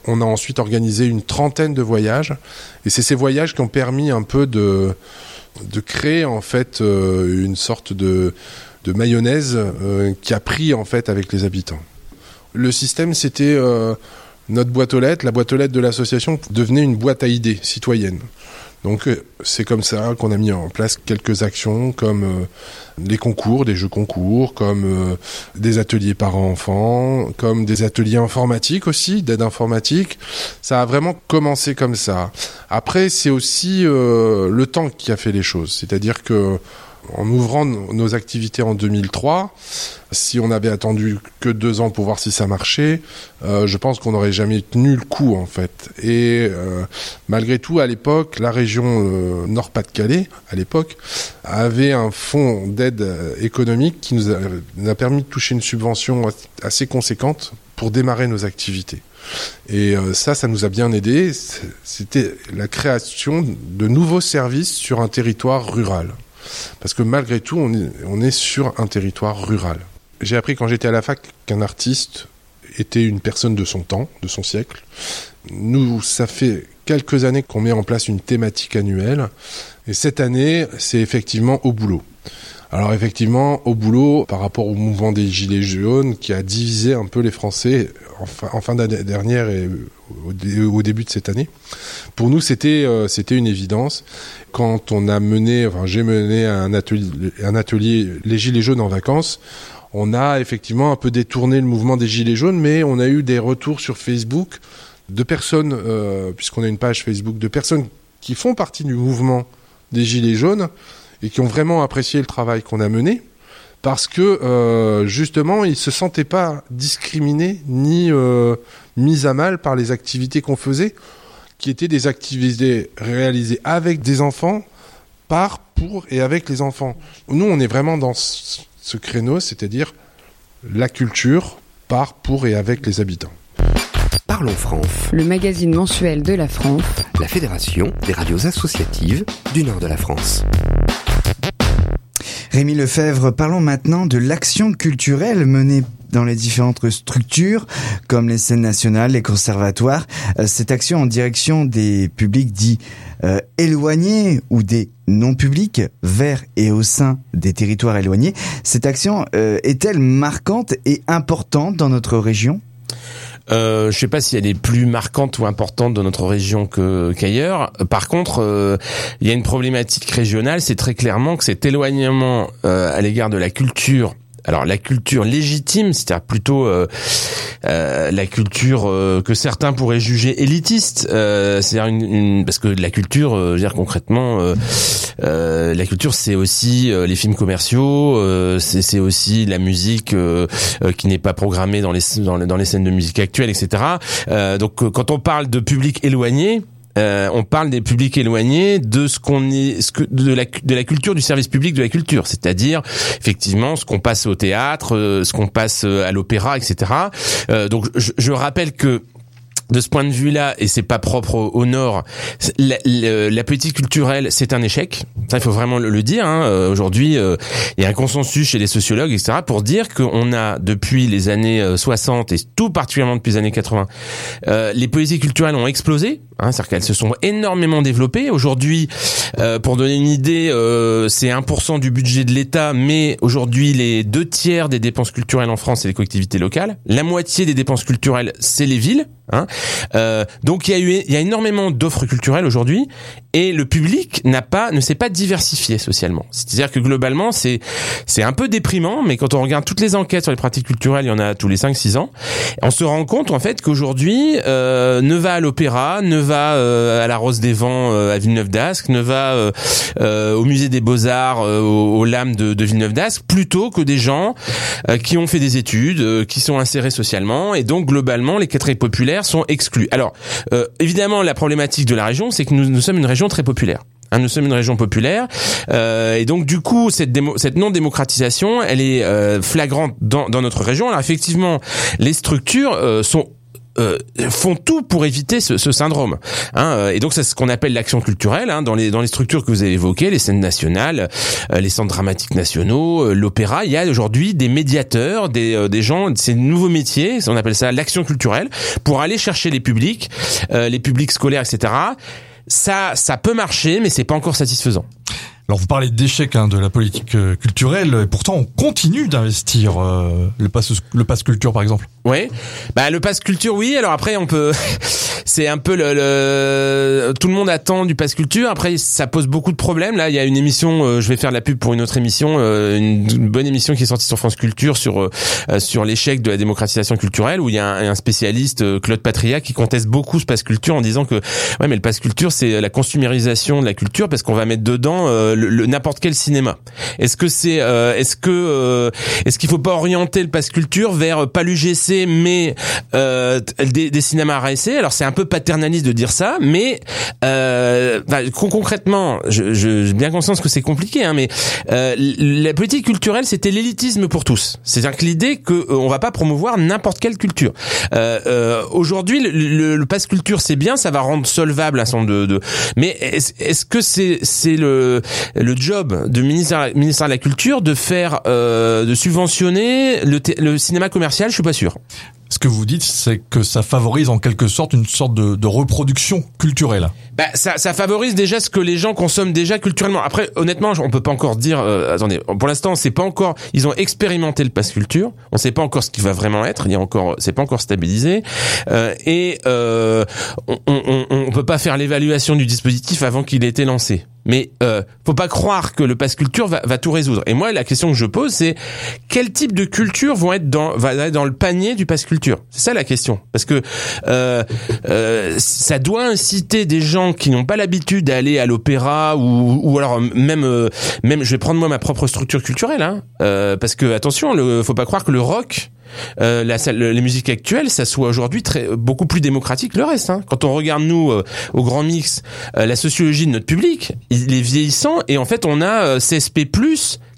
On a ensuite organisé une trentaine de voyages et c'est ces voyages qui ont permis un peu de, de créer en fait euh, une sorte de, de mayonnaise qui a pris en fait avec les habitants. Le système c'était notre boîte aux lettres, la boîte aux lettres de l'association devenait une boîte à idées citoyenne. Donc euh, c'est comme ça qu'on a mis en place quelques actions comme euh, les concours, des jeux concours, comme euh, des ateliers parents-enfants, comme des ateliers informatiques aussi, d'aide informatique. Ça a vraiment commencé comme ça. Après, c'est aussi euh, le temps qui a fait les choses. C'est-à-dire que En ouvrant nos activités en 2003, si on avait attendu que deux ans pour voir si ça marchait, euh, je pense qu'on n'aurait jamais tenu le coup en fait. Et euh, malgré tout, à l'époque, la région euh, Nord-Pas-de-Calais, à l'époque, avait un fonds d'aide économique qui nous a, permis de toucher une subvention assez conséquente pour démarrer nos activités. Et ça, ça nous a bien aidé. C'était la création de nouveaux services sur un territoire rural. Parce que malgré tout, on est, sur un territoire rural. J'ai appris quand j'étais à la fac qu'un artiste était une personne de son temps, de son siècle. Nous, ça fait quelques années qu'on met en place une thématique annuelle. Et cette année, c'est effectivement au boulot. Alors effectivement, au boulot, par rapport au mouvement des Gilets jaunes qui a divisé un peu les Français en fin, d'année dernière et au, début de cette année, pour nous c'était euh, une évidence. Quand on a mené, j'ai mené un atelier, un atelier les Gilets jaunes en vacances, on a effectivement un peu détourné le mouvement des Gilets jaunes, mais on a eu des retours sur Facebook de personnes, euh, puisqu'on a une page Facebook, de personnes qui font partie du mouvement des Gilets jaunes et qui ont vraiment apprécié le travail qu'on a mené parce que euh, justement ils se sentaient pas discriminés ni euh, mis à mal par les activités qu'on faisait qui étaient des activités réalisées avec des enfants par pour et avec les enfants. Nous on est vraiment dans ce créneau c'est-à-dire la culture par pour et avec les habitants. Parlons France, le magazine mensuel de la France, la fédération des radios associatives du nord de la France. Rémi Lefebvre, parlons maintenant de l'action culturelle menée dans les différentes structures, comme les scènes nationales, les conservatoires. Euh, cette action en direction des publics dits euh, éloignés ou des non-publics, vers et au sein des territoires éloignés, cette action euh, est-elle marquante et importante dans notre région? Euh, je sais pas si elle est plus marquante ou importante dans notre région qu'ailleurs. Par contre, euh, il y a une problématique régionale, c'est très clairement que cet éloignement euh, à l'égard de la culture alors la culture légitime, c'est-à-dire plutôt euh, euh, la culture euh, que certains pourraient juger élitiste, c'est-à-dire parce que la culture, dire concrètement, la culture c'est aussi les films commerciaux, c'est aussi la musique qui n'est pas programmée dans les, dans les dans les scènes de musique actuelles, etc. donc quand on parle de public éloigné, euh, on parle des publics éloignés de ce qu'on est, de la culture du service public de la culture, c'est-à-dire effectivement ce qu'on passe au théâtre, euh, ce qu'on passe euh, à l'opéra, etc. donc je rappelle que de ce point de vue-là, et c'est pas propre au, Nord, la, politique culturelle, c'est un échec. Ça, il faut vraiment le, dire. Hein. Euh, aujourd'hui, euh, il y a un consensus chez les sociologues, etc., pour dire qu'on a, depuis les années 60, euh, et tout particulièrement depuis les années 80, les politiques culturelles ont explosé. Hein, C'est-à-dire qu'elles se sont énormément développées. Aujourd'hui, pour donner une idée, c'est 1% du budget de l'État, mais aujourd'hui, les deux tiers des dépenses culturelles en France, c'est les collectivités locales. La moitié des dépenses culturelles, c'est les villes. Hein euh, donc il y a eu il y a énormément d'offres culturelles aujourd'hui et le public n'a pas ne s'est pas diversifié socialement. C'est-à-dire que globalement c'est c'est un peu déprimant mais quand on regarde toutes les enquêtes sur les pratiques culturelles, il y en a tous les 5 6 ans, on se rend compte en fait qu'aujourd'hui euh, ne va à l'opéra, ne va euh, à la Rose des Vents euh, à Villeneuve d'Ascq, ne va euh, au musée des Beaux-Arts aux, lames de, de Villeneuve d'Ascq plutôt que des gens qui ont fait des études, qui sont insérés socialement et donc globalement les quartiers populaires sont exclus. Alors, euh, évidemment, la problématique de la région, c'est que nous, nous sommes une région très populaire. Hein, nous sommes une région populaire euh, et donc du coup cette, non démocratisation elle est euh, flagrante dans, dans notre région. Alors effectivement les structures euh, sont euh, font tout pour éviter ce, ce syndrome. Hein, euh, et donc c'est ce qu'on appelle l'action culturelle hein, dans les dans les structures que vous avez évoquées, les scènes nationales, euh, les centres dramatiques nationaux, l'opéra. Il y a aujourd'hui des médiateurs, des des gens, ces nouveaux métiers, on appelle ça l'action culturelle, pour aller chercher les publics, les publics scolaires, etc. Ça ça peut marcher, mais c'est pas encore satisfaisant. Alors vous parlez d'échec hein, de la politique culturelle, et pourtant on continue d'investir le pass le pass culture par exemple. Oui, bah le pass culture, oui. Alors après, on peut, c'est un peu le, tout le monde attend du pass culture. Après, ça pose beaucoup de problèmes. Là, il y a une émission, euh, je vais faire de la pub pour une autre émission, euh, une, bonne émission qui est sortie sur France Culture sur euh, sur l'échec de la démocratisation culturelle, où il y a un, spécialiste, Claude Patria, qui conteste beaucoup ce pass culture en disant que ouais, mais le pass culture, c'est la consumérisation de la culture parce qu'on va mettre dedans le, le- n'importe quel cinéma Est-ce que c'est euh, est-ce que euh, est-ce qu'il faut pas orienter le pass culture vers euh, pas l'UGC mais des, des cinémas RSC Alors c'est un peu paternaliste de dire ça, mais concrètement, je, j'ai bien conscience que c'est compliqué, hein, mais la politique culturelle c'était l'élitisme pour tous. C'est-à-dire que l'idée que on va pas promouvoir n'importe quelle culture. Aujourd'hui, le, le, le pass culture c'est bien, ça va rendre solvable un certain de, de... mais est-ce est-ce que c'est c'est le le job du ministère ministère de la culture de faire euh, de subventionner le, le cinéma commercial Je suis pas sûr. Ce que vous dites, c'est que ça favorise en quelque sorte une sorte de, de reproduction culturelle. Bah, ça, ça favorise déjà ce que les gens consomment déjà culturellement. Après, honnêtement, on peut pas encore dire. euh, attendez, pour l'instant, c'est pas encore. Ils ont expérimenté le pass culture. On sait pas encore ce qu'il va vraiment être. Il y a encore, c'est pas encore stabilisé. Euh, et euh, on, on, on, on peut pas faire l'évaluation du dispositif avant qu'il ait été lancé. Mais euh, faut pas croire que le pass culture va, va tout résoudre. Et moi, la question que je pose, c'est quel type de culture vont être dans va être dans le panier du pass culture? C'est ça la question. Parce que euh, euh, ça doit inciter des gens qui n'ont pas l'habitude d'aller à l'opéra ou, ou alors même euh, même je vais prendre moi ma propre structure culturelle, hein, euh, parce que attention, le, faut pas croire que le rock euh, la, les musiques actuelles, ça soit aujourd'hui très beaucoup plus démocratique que le reste. Hein. Quand on regarde nous euh, au Grand Mix, euh, la sociologie de notre public, il est vieillissant et en fait on a euh, CSP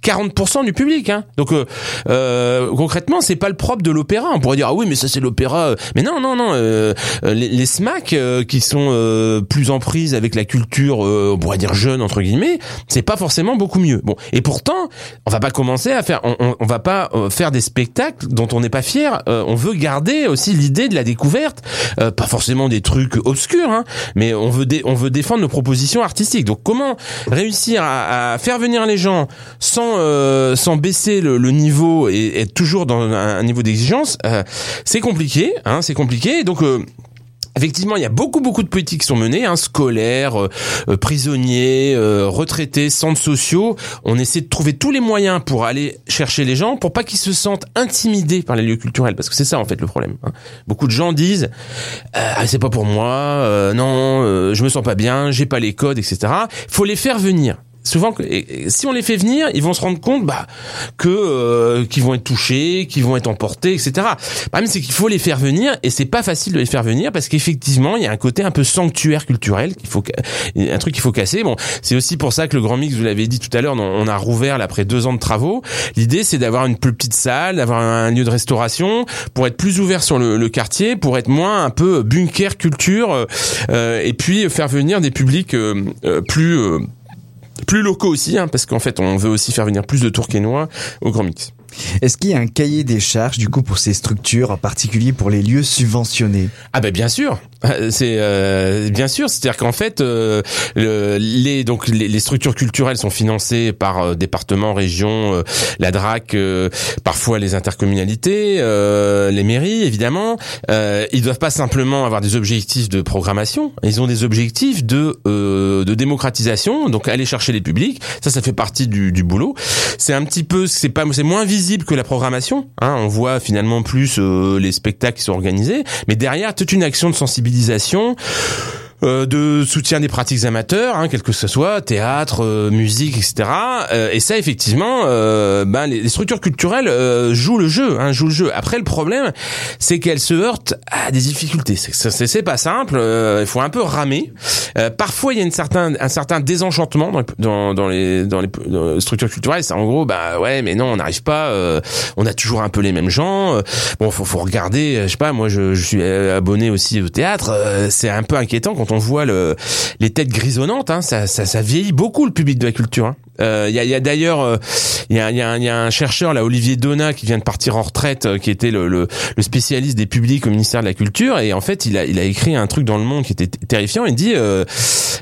40% du public. Hein. Donc euh, euh, concrètement, c'est pas le propre de l'opéra. On pourrait dire ah oui, mais ça c'est l'opéra. Mais non, non, non. euh, euh, les, les SMAC euh, qui sont euh, plus en prise avec la culture, euh, on pourrait dire jeune entre guillemets, c'est pas forcément beaucoup mieux. Bon, et pourtant, on va pas commencer à faire, on, on, on va pas euh, faire des spectacles dont on n'est pas fier. Euh, on veut garder aussi l'idée de la découverte, euh, pas forcément des trucs obscurs, hein, mais on veut on veut défendre nos propositions artistiques. Donc comment réussir à, à faire venir les gens sans euh, sans baisser le, niveau et être toujours dans un, niveau d'exigence, euh, c'est compliqué, hein, c'est compliqué. Donc euh, Effectivement, il y a beaucoup beaucoup de politiques qui sont menées, hein, scolaires, prisonniers, retraités, centres sociaux. On essaie de trouver tous les moyens pour aller chercher les gens, pour pas qu'ils se sentent intimidés par les lieux culturels, parce que c'est ça en fait le problème. hein. Beaucoup de gens disent, Ah, c'est pas pour moi, non, je me sens pas bien, j'ai pas les codes, etc. Faut les faire venir. Souvent, si on les fait venir, ils vont se rendre compte bah, que euh, qu'ils vont être touchés, qu'ils vont être emportés, etc. Le problème, c'est qu'il faut les faire venir, et c'est pas facile de les faire venir parce qu'effectivement, il y a un côté un peu sanctuaire culturel qu'il faut, un truc qu'il faut casser. Bon, c'est aussi pour ça que le Grand Mix, vous l'avez dit tout à l'heure, on a rouvert là, après deux ans de travaux. L'idée, c'est d'avoir une plus petite salle, d'avoir un lieu de restauration pour être plus ouvert sur le, le quartier, pour être moins un peu bunker culture, euh, et puis faire venir des publics euh, euh, plus euh, plus locaux aussi, hein, parce qu'en fait, on veut aussi faire venir plus de Tourquenois au Grand Mix. Est-ce qu'il y a un cahier des charges du coup pour ces structures, en particulier pour les lieux subventionnés? Ah ben bien sûr, c'est euh, bien sûr, c'est-à-dire qu'en fait euh, le- les donc les, structures culturelles sont financées par euh, départements, régions, euh, la DRAC, euh, parfois les intercommunalités, euh, les mairies évidemment. Euh, ils doivent pas simplement avoir des objectifs de programmation, ils ont des objectifs de euh, de démocratisation, donc aller chercher les publics. Ça, ça fait partie du, du boulot. C'est un petit peu, c'est pas, c'est moins visible que la programmation. Hein, on voit finalement plus euh, les spectacles qui sont organisés, mais derrière toute une action de sensibilisation. Euh, de soutien des pratiques amateurs, hein, quel que ce soit, théâtre, euh, musique, etc. Euh, et ça, effectivement, euh, ben, les, structures culturelles euh, jouent le jeu, hein, jouent le jeu. Après, le problème, c'est qu'elles se heurtent à des difficultés. C'est pas simple. euh, il faut un peu ramer. Parfois, il y a une certain, un certain désenchantement dans, dans, les, dans les dans les structures culturelles. C'est en gros, bah ouais, mais non, on n'arrive pas. on a toujours un peu les mêmes gens. bon, faut, faut regarder. Je sais pas, moi, je, je suis abonné aussi au théâtre. c'est un peu inquiétant quand on voit le, les têtes grisonnantes. Hein, ça, ça, ça vieillit beaucoup le public de la culture. hein. Euh, Il y a, a d'ailleurs, euh, il y, a, y, a, y a un chercheur là, Olivier Donat, qui vient de partir en retraite, euh, qui était le, le, le spécialiste des publics au ministère de la Culture, et en fait, il a, il a écrit un truc dans le Monde qui était terrifiant. Il dit euh,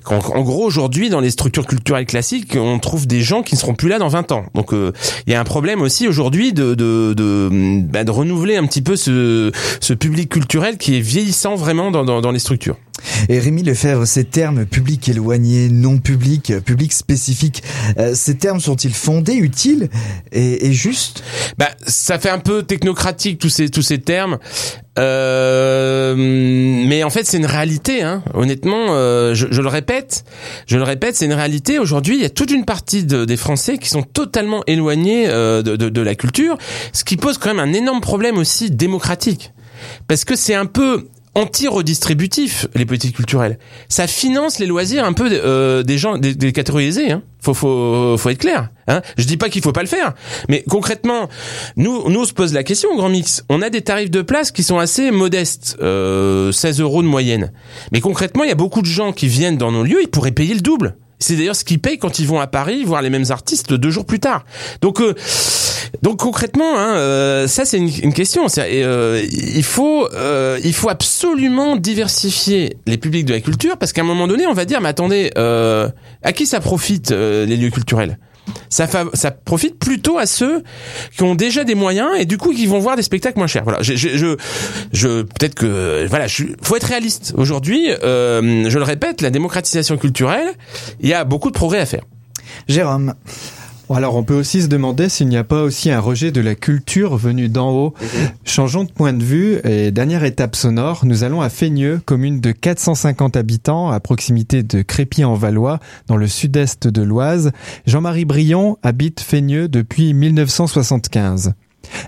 qu'en en gros, aujourd'hui, dans les structures culturelles classiques, on trouve des gens qui ne seront plus là dans 20 ans. Donc, euh, il y a un problème aussi aujourd'hui de de, de, bah, de renouveler un petit peu ce, ce public culturel qui est vieillissant vraiment dans, dans, dans les structures. Et Rémi Lefebvre, ces termes public éloigné, non public, public spécifique, euh, ces termes sont-ils fondés, utiles et, justes? Bah, ça fait un peu technocratique tous ces tous ces termes. Euh, mais en fait, c'est une réalité. Hein. Honnêtement, euh, je, le répète, je le répète, c'est une réalité. Aujourd'hui, il y a toute une partie de, des Français qui sont totalement éloignés euh, de, de, la culture, ce qui pose quand même un énorme problème aussi démocratique, parce que c'est un peu anti-redistributif les politiques culturelles. Ça finance les loisirs un peu euh, des gens, des, des catégories aisées. Hein. Faut, faut, faut être clair. Hein. Je dis pas qu'il faut pas le faire, mais concrètement, nous, nous on se pose la question au Grand Mix. On a des tarifs de place qui sont assez modestes, euh, 16 euros de moyenne. Mais concrètement, il y a beaucoup de gens qui viennent dans nos lieux, ils pourraient payer le double. C'est d'ailleurs ce qu'ils payent quand ils vont à Paris voir les mêmes artistes deux jours plus tard. Donc, euh, donc concrètement, hein, euh, ça c'est une, question. Euh, il faut, euh, il faut absolument diversifier les publics de la culture parce qu'à un moment donné, on va dire, mais attendez, euh, à qui ça profite les lieux culturels? Ça, ça profite plutôt à ceux qui ont déjà des moyens et du coup qui vont voir des spectacles moins chers. Voilà, je, je, je, je peut-être que voilà, je, faut être réaliste. Aujourd'hui, euh, je le répète, la démocratisation culturelle, il y a beaucoup de progrès à faire. Jérôme. Alors on peut aussi se demander s'il n'y a pas aussi un rejet de la culture venue d'en haut. Changeons de point de vue et dernière étape sonore, nous allons à Feigneux, commune de 450 habitants à proximité de Crépy-en-Valois dans le sud-est de l'Oise. Jean-Marie Brion habite Feigneux depuis 1975.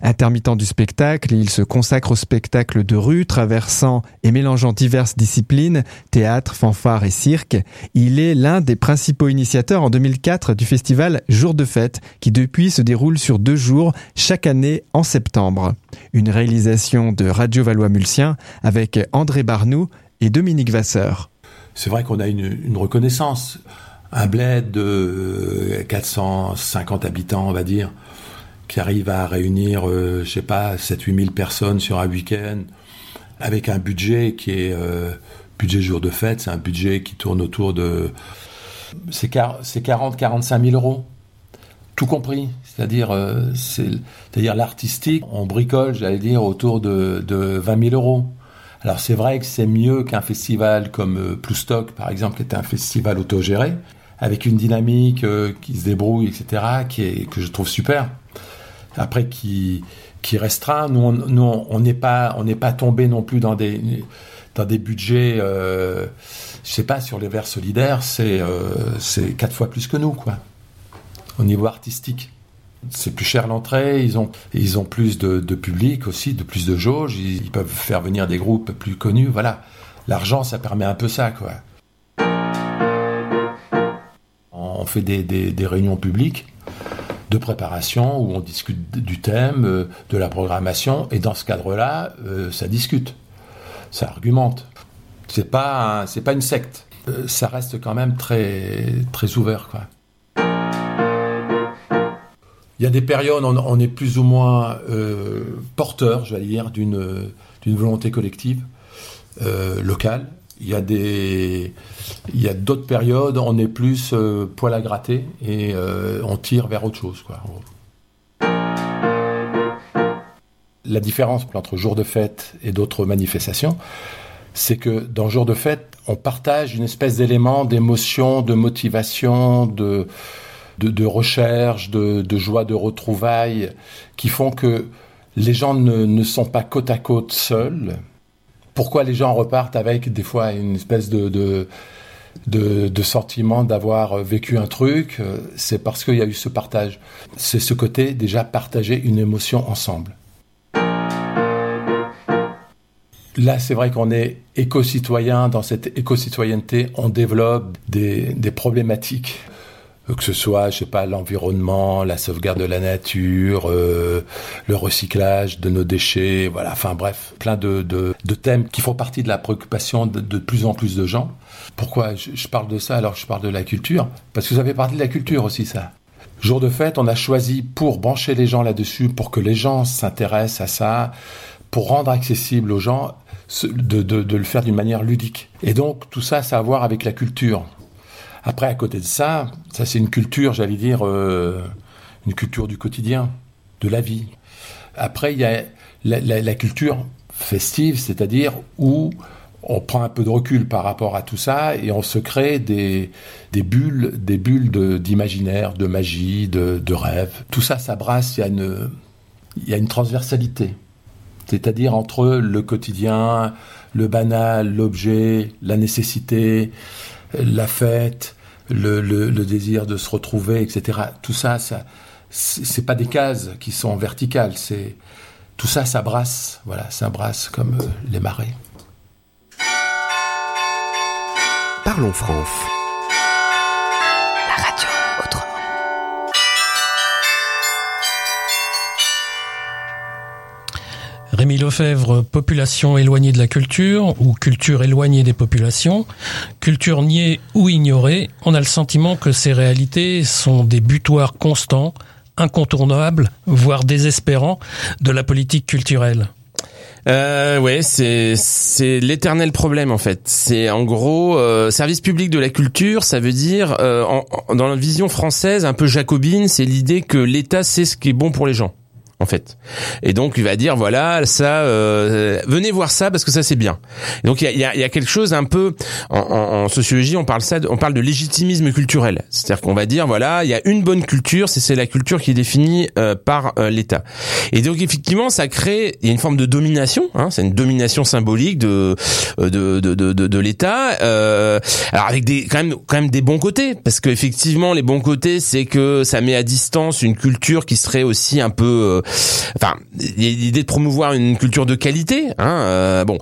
Intermittent du spectacle, il se consacre au spectacle de rue, traversant et mélangeant diverses disciplines, théâtre, fanfare et cirque. Il est l'un des principaux initiateurs en 2004 du festival Jour de fête, qui depuis se déroule sur deux jours chaque année en septembre. Une réalisation de Radio Valois-Mulsien avec André Barnou et Dominique Vasseur. C'est vrai qu'on a une, reconnaissance. Un bled de 450 habitants, on va dire, qui arrive à réunir, euh, je sais pas, 7-8 000 personnes sur un week-end, avec un budget qui est euh, budget jour de fête, c'est un budget qui tourne autour de... C'est 40-45 000 euros, tout compris. C'est-à-dire euh, c'est-à-dire l'artistique, on bricole, j'allais dire, autour de, de 20 000 euros. Alors c'est vrai que c'est mieux qu'un festival comme euh, Ploustock, par exemple, qui est un festival autogéré, avec une dynamique qui se débrouille, etc., qui est, que je trouve super après qui qui restreint. Nous, on, n'est pas, on pas tombé non plus dans des dans des budgets, euh, je sais pas, sur les verts solidaires, c'est euh, c'est quatre fois plus que nous, quoi, au niveau artistique. C'est plus cher l'entrée, ils ont, ils ont plus de, de, public aussi, de plus de jauges, ils, peuvent faire venir des groupes plus connus, voilà. L'argent, ça permet un peu ça, quoi. On fait des, des réunions publiques, de préparation où on discute du thème, euh, de la programmation, et dans ce cadre-là, euh, ça discute, ça argumente. C'est pas, pas une secte. Euh, ça reste quand même très, très ouvert. Il y a des périodes, on, on est plus ou moins porteur, je vais dire, d'une volonté collective locale. Il y a des, il y a d'autres périodes, on est plus euh, poil à gratter et euh, on tire vers autre chose, quoi. La différence entre jour de fête et d'autres manifestations, c'est que dans jour de fête, on partage une espèce d'élément d'émotion, de motivation, de, de, de recherche, de, de, joie de retrouvailles, qui font que les gens ne, ne sont pas côte à côte seuls, pourquoi les gens repartent avec des fois une espèce de, de, sentiment d'avoir vécu un truc, c'est parce qu'il y a eu ce partage. C'est ce côté déjà partager une émotion ensemble. Là, c'est vrai qu'on est éco-citoyen. Dans cette éco-citoyenneté, on développe des problématiques que ce soit, je sais pas, l'environnement, la sauvegarde de la nature, euh, le recyclage de nos déchets, voilà, enfin bref, plein de, de, thèmes qui font partie de la préoccupation de, de plus en plus de gens. Pourquoi je, parle de ça alors que je parle de la culture? Parce que ça fait partie de la culture aussi, ça. Jour de fête, on a choisi pour brancher les gens là-dessus, pour que les gens s'intéressent à ça, pour rendre accessible aux gens, de, de le faire d'une manière ludique. Et donc, tout ça, ça a à voir avec la culture. Après, à côté de ça, ça c'est une culture, j'allais dire, euh, une culture du quotidien, de la vie. Après, il y a la, culture festive, c'est-à-dire où on prend un peu de recul par rapport à tout ça et on se crée des, bulles, des bulles d'imaginaire, de, magie, de, rêve. Tout ça, ça brasse, il y a une transversalité. C'est-à-dire entre le quotidien, le banal, l'objet, la nécessité, la fête, le, désir de se retrouver, etc. Tout ça, ça c'est pas des cases qui sont verticales. C'est tout ça, ça brasse. Voilà, ça brasse comme euh, les marées. Parlons France. Rémi Lefebvre, population éloignée de la culture ou culture éloignée des populations, culture niée ou ignorée, on a le sentiment que ces réalités sont des butoirs constants, incontournables, voire désespérants de la politique culturelle. Euh, ouais, c'est c'est l'éternel problème en fait. C'est en gros euh, service public de la culture, ça veut dire euh, dans la vision française un peu jacobine, c'est l'idée que l'État sait ce qui est bon pour les gens en fait. Et donc il va dire voilà ça, euh, venez voir ça parce que ça c'est bien. Donc il y a, y, a, y a, quelque chose un peu en, en, sociologie on parle ça, on parle de légitimisme culturel. C'est-à-dire qu'on va dire voilà il y a une bonne culture, c'est la culture qui est définie euh, par euh, l'État. Et donc effectivement ça crée il y a une forme de domination, hein, c'est une domination symbolique de de de de, de, de l'État. Euh, alors avec des quand même quand même des bons côtés parce que effectivement les bons côtés c'est que ça met à distance une culture qui serait aussi un peu enfin, l'idée de promouvoir une culture de qualité. Hein, euh, bon,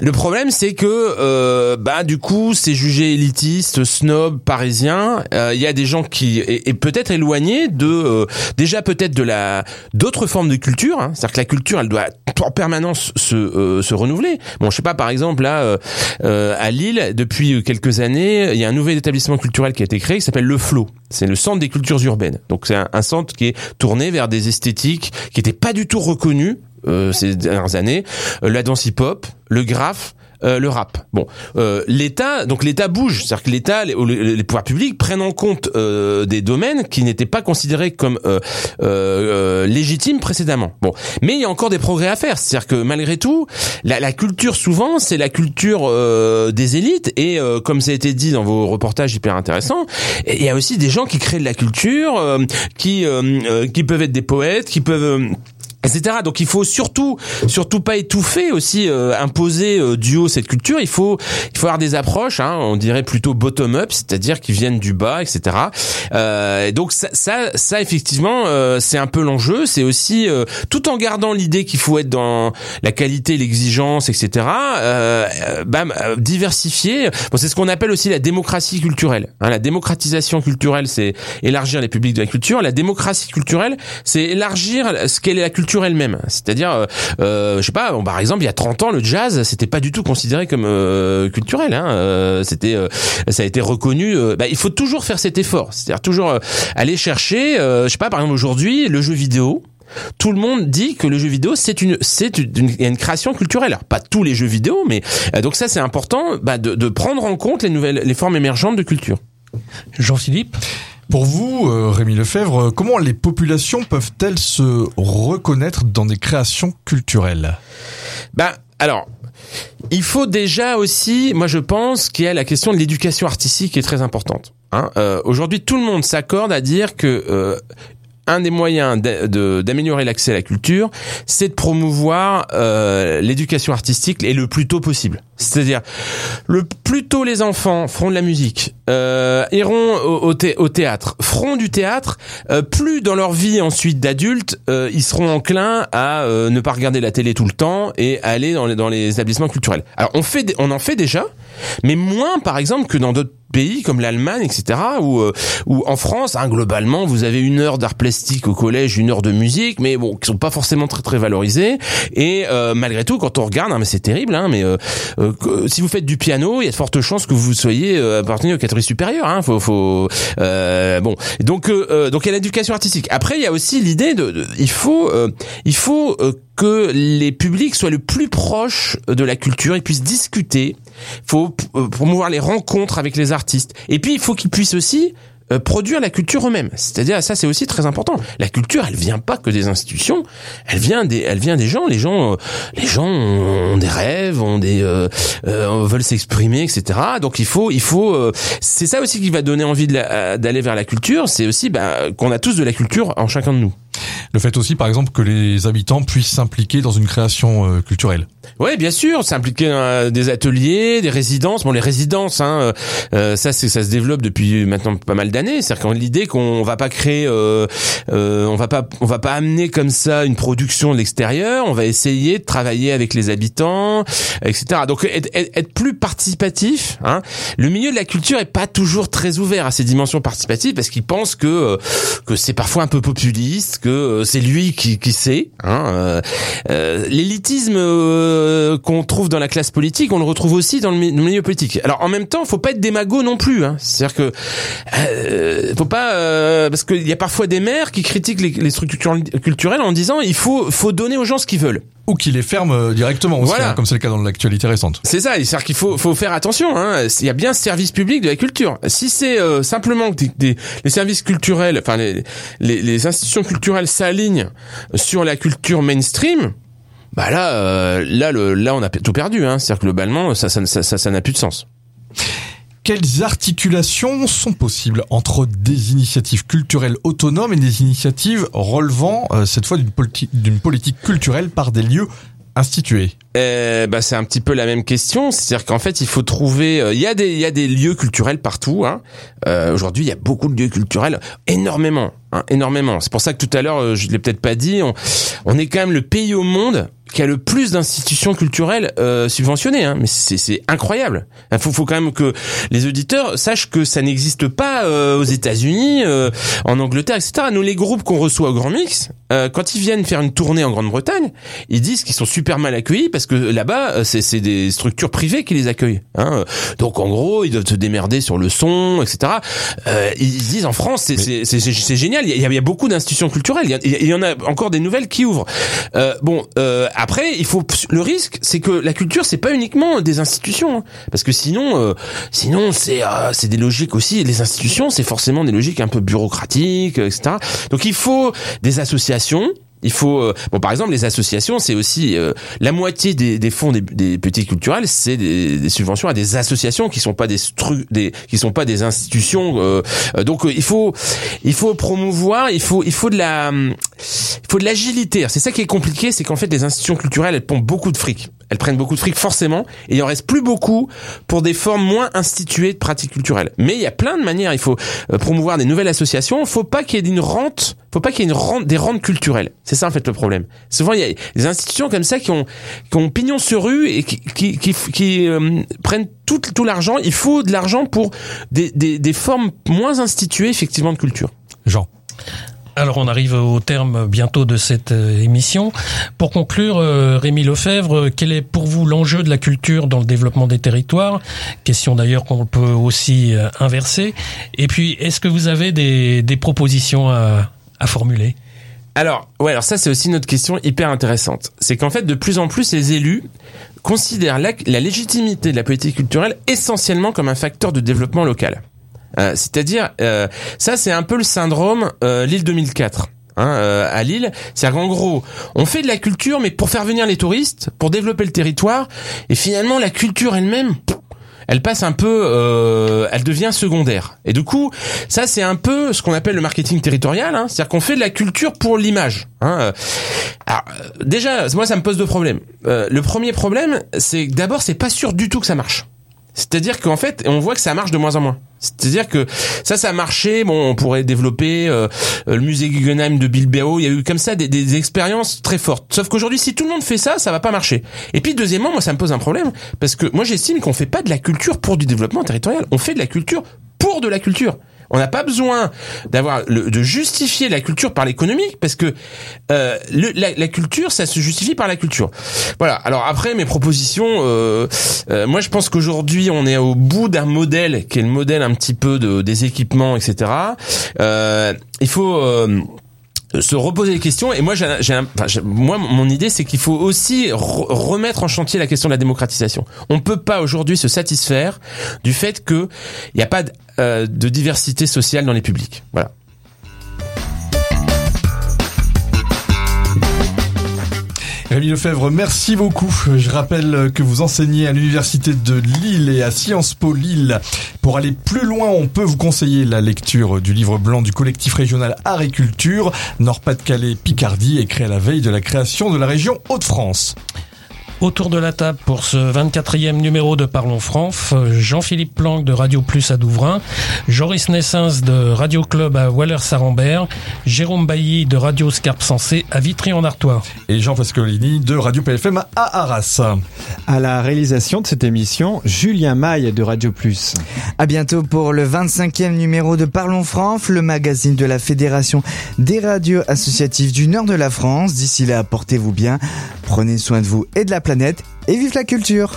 le problème c'est que euh, bah du coup c'est jugé élitiste, snob, parisien. Euh, il y a des gens qui est, peut-être éloignés de déjà peut-être de la d'autres formes de culture. Hein, C'est-à-dire que la culture elle doit en permanence se se renouveler. Bon, je sais pas par exemple là à Lille depuis quelques années il y a un nouvel établissement culturel qui a été créé qui s'appelle le Flow. C'est le centre des cultures urbaines. Donc c'est un, centre qui est tourné vers des esthétiques qui n'était pas du tout reconnu euh, ces dernières années, euh, la danse hip-hop, le graphe, euh, le rap. Bon, euh, l'État, donc l'État bouge, c'est-à-dire que l'État, les, pouvoirs publics prennent en compte euh, des domaines qui n'étaient pas considérés comme euh, légitimes précédemment. Bon, mais il y a encore des progrès à faire, c'est-à-dire que malgré tout, la, la culture souvent c'est la culture des élites et comme ça a été dit dans vos reportages hyper intéressants, il y a aussi des gens qui créent de la culture, qui qui peuvent être des poètes, qui peuvent etc. Donc il faut surtout surtout pas étouffer aussi euh, imposer euh, du haut cette culture. Il faut il faut avoir des approches, hein, on dirait plutôt bottom up, c'est-à-dire qui viennent du bas, etc. Euh, donc ça ça, ça effectivement euh, c'est un peu l'enjeu. C'est aussi euh, tout en gardant l'idée qu'il faut être dans la qualité, l'exigence, etc. bam diversifier. Bon, c'est ce qu'on appelle aussi la démocratie culturelle. Hein, la démocratisation culturelle, c'est élargir les publics de la culture. La démocratie culturelle, c'est élargir ce qu'est la culture elle-même. C'est-à-dire, euh, euh, je sais pas, par exemple, il y a 30 ans, le jazz, c'était pas du tout considéré comme euh, culturel. Hein, c'était, ça a été reconnu. Bah, il faut toujours faire cet effort. C'est-à-dire toujours aller chercher, je sais pas, par exemple aujourd'hui, le jeu vidéo tout le monde dit que le jeu vidéo c'est une c'est une, création culturelle. Alors, pas tous les jeux vidéo, mais donc ça c'est important bah, de, de prendre en compte les nouvelles les formes émergentes de culture. Jean-Philippe? Pour vous, euh, Rémi Lefebvre, comment les populations peuvent-elles se reconnaître dans des créations culturelles? Ben, alors, il faut déjà aussi, moi je pense qu'il y a la question de l'éducation artistique qui est très importante. Hein. Euh, Aujourd'hui, tout le monde s'accorde à dire que euh, un des moyens d'améliorer l'accès à la culture, c'est de promouvoir euh, l'éducation artistique et le plus tôt possible. C'est-à-dire, le plus tôt les enfants feront de la musique, euh, iront au, au, théâtre, feront du théâtre, euh, plus dans leur vie ensuite d'adultes, euh, ils seront enclins à euh, ne pas regarder la télé tout le temps et aller dans les, dans les établissements culturels. Alors on fait, on en fait déjà, mais moins par exemple que dans d'autres pays comme l'Allemagne, etc., où, euh, où en France, hein, globalement, vous avez une heure d'art plastique au collège, une heure de musique, mais bon, qui sont pas forcément très très valorisés. Et euh, malgré tout, quand on regarde, hein, mais c'est terrible, hein, mais euh, si vous faites du piano, il y a de fortes chances que vous soyez appartenu aux catégories supérieures. Hein, faut, faut bon, donc donc il y a l'éducation artistique. Après, il y a aussi l'idée de, de, il faut il faut que les publics soient le plus proches de la culture, ils puissent discuter. Faut promouvoir les rencontres avec les artistes. Et puis il faut qu'ils puissent aussi euh, produire la culture eux-mêmes. C'est-à-dire ça c'est aussi très important. La culture, elle vient pas que des institutions, elle vient des elle vient des gens. Les gens euh, les gens ont des rêves, ont des euh, euh, veulent s'exprimer, etc. Donc il faut il faut euh, c'est ça aussi qui va donner envie d'aller vers la culture. C'est aussi bah, qu'on a tous de la culture en chacun de nous. Le fait aussi, par exemple, que les habitants puissent s'impliquer dans une création culturelle. Oui, bien sûr, s'impliquer dans des ateliers, des résidences. Bon, les résidences, hein, ça, c'est ça se développe depuis maintenant pas mal d'années. C'est-à-dire qu'on l'idée qu'on va pas créer, euh, euh, on va pas, on va pas amener comme ça une production de l'extérieur. On va essayer de travailler avec les habitants, etc. Donc être, être- plus participatif. Hein. Le milieu de la culture est pas toujours très ouvert à ces dimensions participatives parce qu'il pense que euh, que c'est parfois un peu populiste, que euh, c'est lui qui, qui sait. Hein. Euh, euh, L'élitisme qu'on trouve dans la classe politique, on le retrouve aussi dans le milieu politique. Alors en même temps, faut pas être démago non plus. Hein. C'est-à-dire que euh, faut pas euh, parce qu'il y a parfois des maires qui critiquent les, les structures culturelles en disant il faut faut donner aux gens ce qu'ils veulent. Ou qui les ferment euh, directement, aussi, Voilà. hein, comme c'est le cas dans l'actualité récente. C'est ça, c'est-à-dire qu'il faut, faut faire attention. Hein. Il y a bien ce service public de la culture. Si c'est euh, simplement que des, des- les services culturels, enfin les, les, les institutions culturelles s'alignent sur la culture mainstream, bah là, euh, là, le, là, on a tout perdu. Hein. C'est-à-dire que globalement, ça, ça, ça, ça n'a plus de sens. Quelles articulations sont possibles entre des initiatives culturelles autonomes et des initiatives relevant euh, cette fois d'une politi- d'une politique culturelle par des lieux institués? Euh, bah c'est un petit peu la même question, c'est-à-dire qu'en fait il faut trouver, euh, il y a des y a des lieux culturels partout. Hein. Euh, Aujourd'hui il y a beaucoup de lieux culturels, énormément, hein, énormément. C'est pour ça que tout à l'heure euh, je l'ai peut-être pas dit, on, on est quand même le pays au monde qui a le plus d'institutions culturelles euh, subventionnées. Hein. Mais c'est incroyable. Il faut faut quand même que les auditeurs sachent que ça n'existe pas euh, aux États-Unis, euh, en Angleterre, etc. Nous les groupes qu'on reçoit au Grand Mix, euh, quand ils viennent faire une tournée en Grande-Bretagne, ils disent qu'ils sont super mal accueillis parce que là-bas, euh, c'est c'est des structures privées qui les accueillent. Hein. Donc en gros, ils doivent se démerder sur le son, etc. Euh, ils disent en France, c'est génial. Il y, a, il y a beaucoup d'institutions culturelles. Il y, a- il y en a encore des nouvelles qui ouvrent. Euh, bon, euh, après, il faut le risque, c'est que la culture, c'est pas uniquement des institutions, hein. parce que sinon, euh, sinon c'est euh, c'est des logiques aussi. Les institutions, c'est forcément des logiques un peu bureaucratiques, etc. Donc il faut des associations. Il faut euh, bon par exemple les associations c'est aussi euh, la moitié des, des fonds des, des petits culturels c'est des, des subventions à des associations qui sont pas des des qui sont pas des institutions euh, donc euh, il faut il faut promouvoir il faut il faut de la il faut de l'agilité. C'est ça qui est compliqué c'est qu'en fait les institutions culturelles elles pompent beaucoup de fric elles prennent beaucoup de fric forcément et il en reste plus beaucoup pour des formes moins instituées de pratiques culturelles. Mais il y a plein de manières. Il faut euh, promouvoir des nouvelles associations. Faut pas qu'il y ait une rente faut pas qu'il y ait une rente des rentes culturelles. C'est ça en fait le problème. Souvent il y a des institutions comme ça qui ont qui ont pignon sur rue et qui qui qui, euh, prennent tout tout l'argent. Il faut de l'argent pour des, des des formes moins instituées effectivement de culture. Jean Alors on arrive au terme bientôt de cette euh, émission. Pour conclure, euh, Rémi Lefebvre, euh, quel est pour vous l'enjeu de la culture dans le développement des territoires? Question d'ailleurs qu'on peut aussi inverser. Et puis, est-ce que vous avez des, propositions à, formuler? Alors, ouais, alors ça c'est aussi une autre question hyper intéressante. C'est qu'en fait, de plus en plus, les élus considèrent la légitimité de la politique culturelle essentiellement comme un facteur de développement local. Euh, C'est-à-dire, euh, ça c'est un peu le syndrome euh, Lille 2004. Hein, euh, à Lille, c'est-à-dire qu'en gros, on fait de la culture, mais pour faire venir les touristes, pour développer le territoire, et finalement la culture elle-même, elle passe un peu, euh, elle devient secondaire. Et du coup, ça c'est un peu ce qu'on appelle le marketing territorial, hein, c'est-à-dire qu'on fait de la culture pour l'image. Hein. Euh, euh, déjà, moi ça me pose deux problèmes. Euh, le premier problème, c'est que d'abord c'est pas sûr du tout que ça marche. C'est-à-dire qu'en fait, on voit que ça marche de moins en moins. C'est-à-dire que ça, ça a marché. Bon, on pourrait développer euh, le musée Guggenheim de Bilbao. Il y a eu comme ça des, des expériences très fortes. Sauf qu'aujourd'hui, si tout le monde fait ça, ça va pas marcher. Et puis, deuxièmement, moi, ça me pose un problème parce que moi, j'estime qu'on fait pas de la culture pour du développement territorial. On fait de la culture pour de la culture. On n'a pas besoin d'avoir de justifier la culture par l'économie parce que euh, le- la, la culture ça se justifie par la culture. Voilà. Alors après mes propositions, euh, euh, moi je pense qu'aujourd'hui on est au bout d'un modèle qui est le modèle un petit peu de des équipements etc. Euh, il faut euh, se reposer les questions. Et moi, j'ai, un- enfin, moi, mon idée, c'est qu'il faut aussi re- remettre en chantier la question de la démocratisation. On peut pas aujourd'hui se satisfaire du fait que il n'y a pas de, euh, de diversité sociale dans les publics. Voilà. Rémi Lefebvre, merci beaucoup. Je rappelle que vous enseignez à l'université de Lille et à Sciences Po Lille. Pour aller plus loin, on peut vous conseiller la lecture du livre blanc du collectif régional Agriculture, Nord-Pas-de-Calais, Picardie, écrit à la veille de la création de la région Hauts-de-France. Autour de la table pour ce 24e numéro de Parlons Franf, Jean-Philippe Planck de Radio Plus à Douvrin, Joris Nessens de Radio Club à Waller-Sarambert, Jérôme Bailly de Radio Scarpe Sensé à Vitry-en-Artois. Et Jean Pascolini de Radio PFM à Arras. À la réalisation de cette émission, Julien Maille de Radio Plus. À bientôt pour le 25e numéro de Parlons Franf, le magazine de la Fédération des radios associatives du nord de la France. D'ici là, portez-vous bien, prenez soin de vous et de la planète, et vive la culture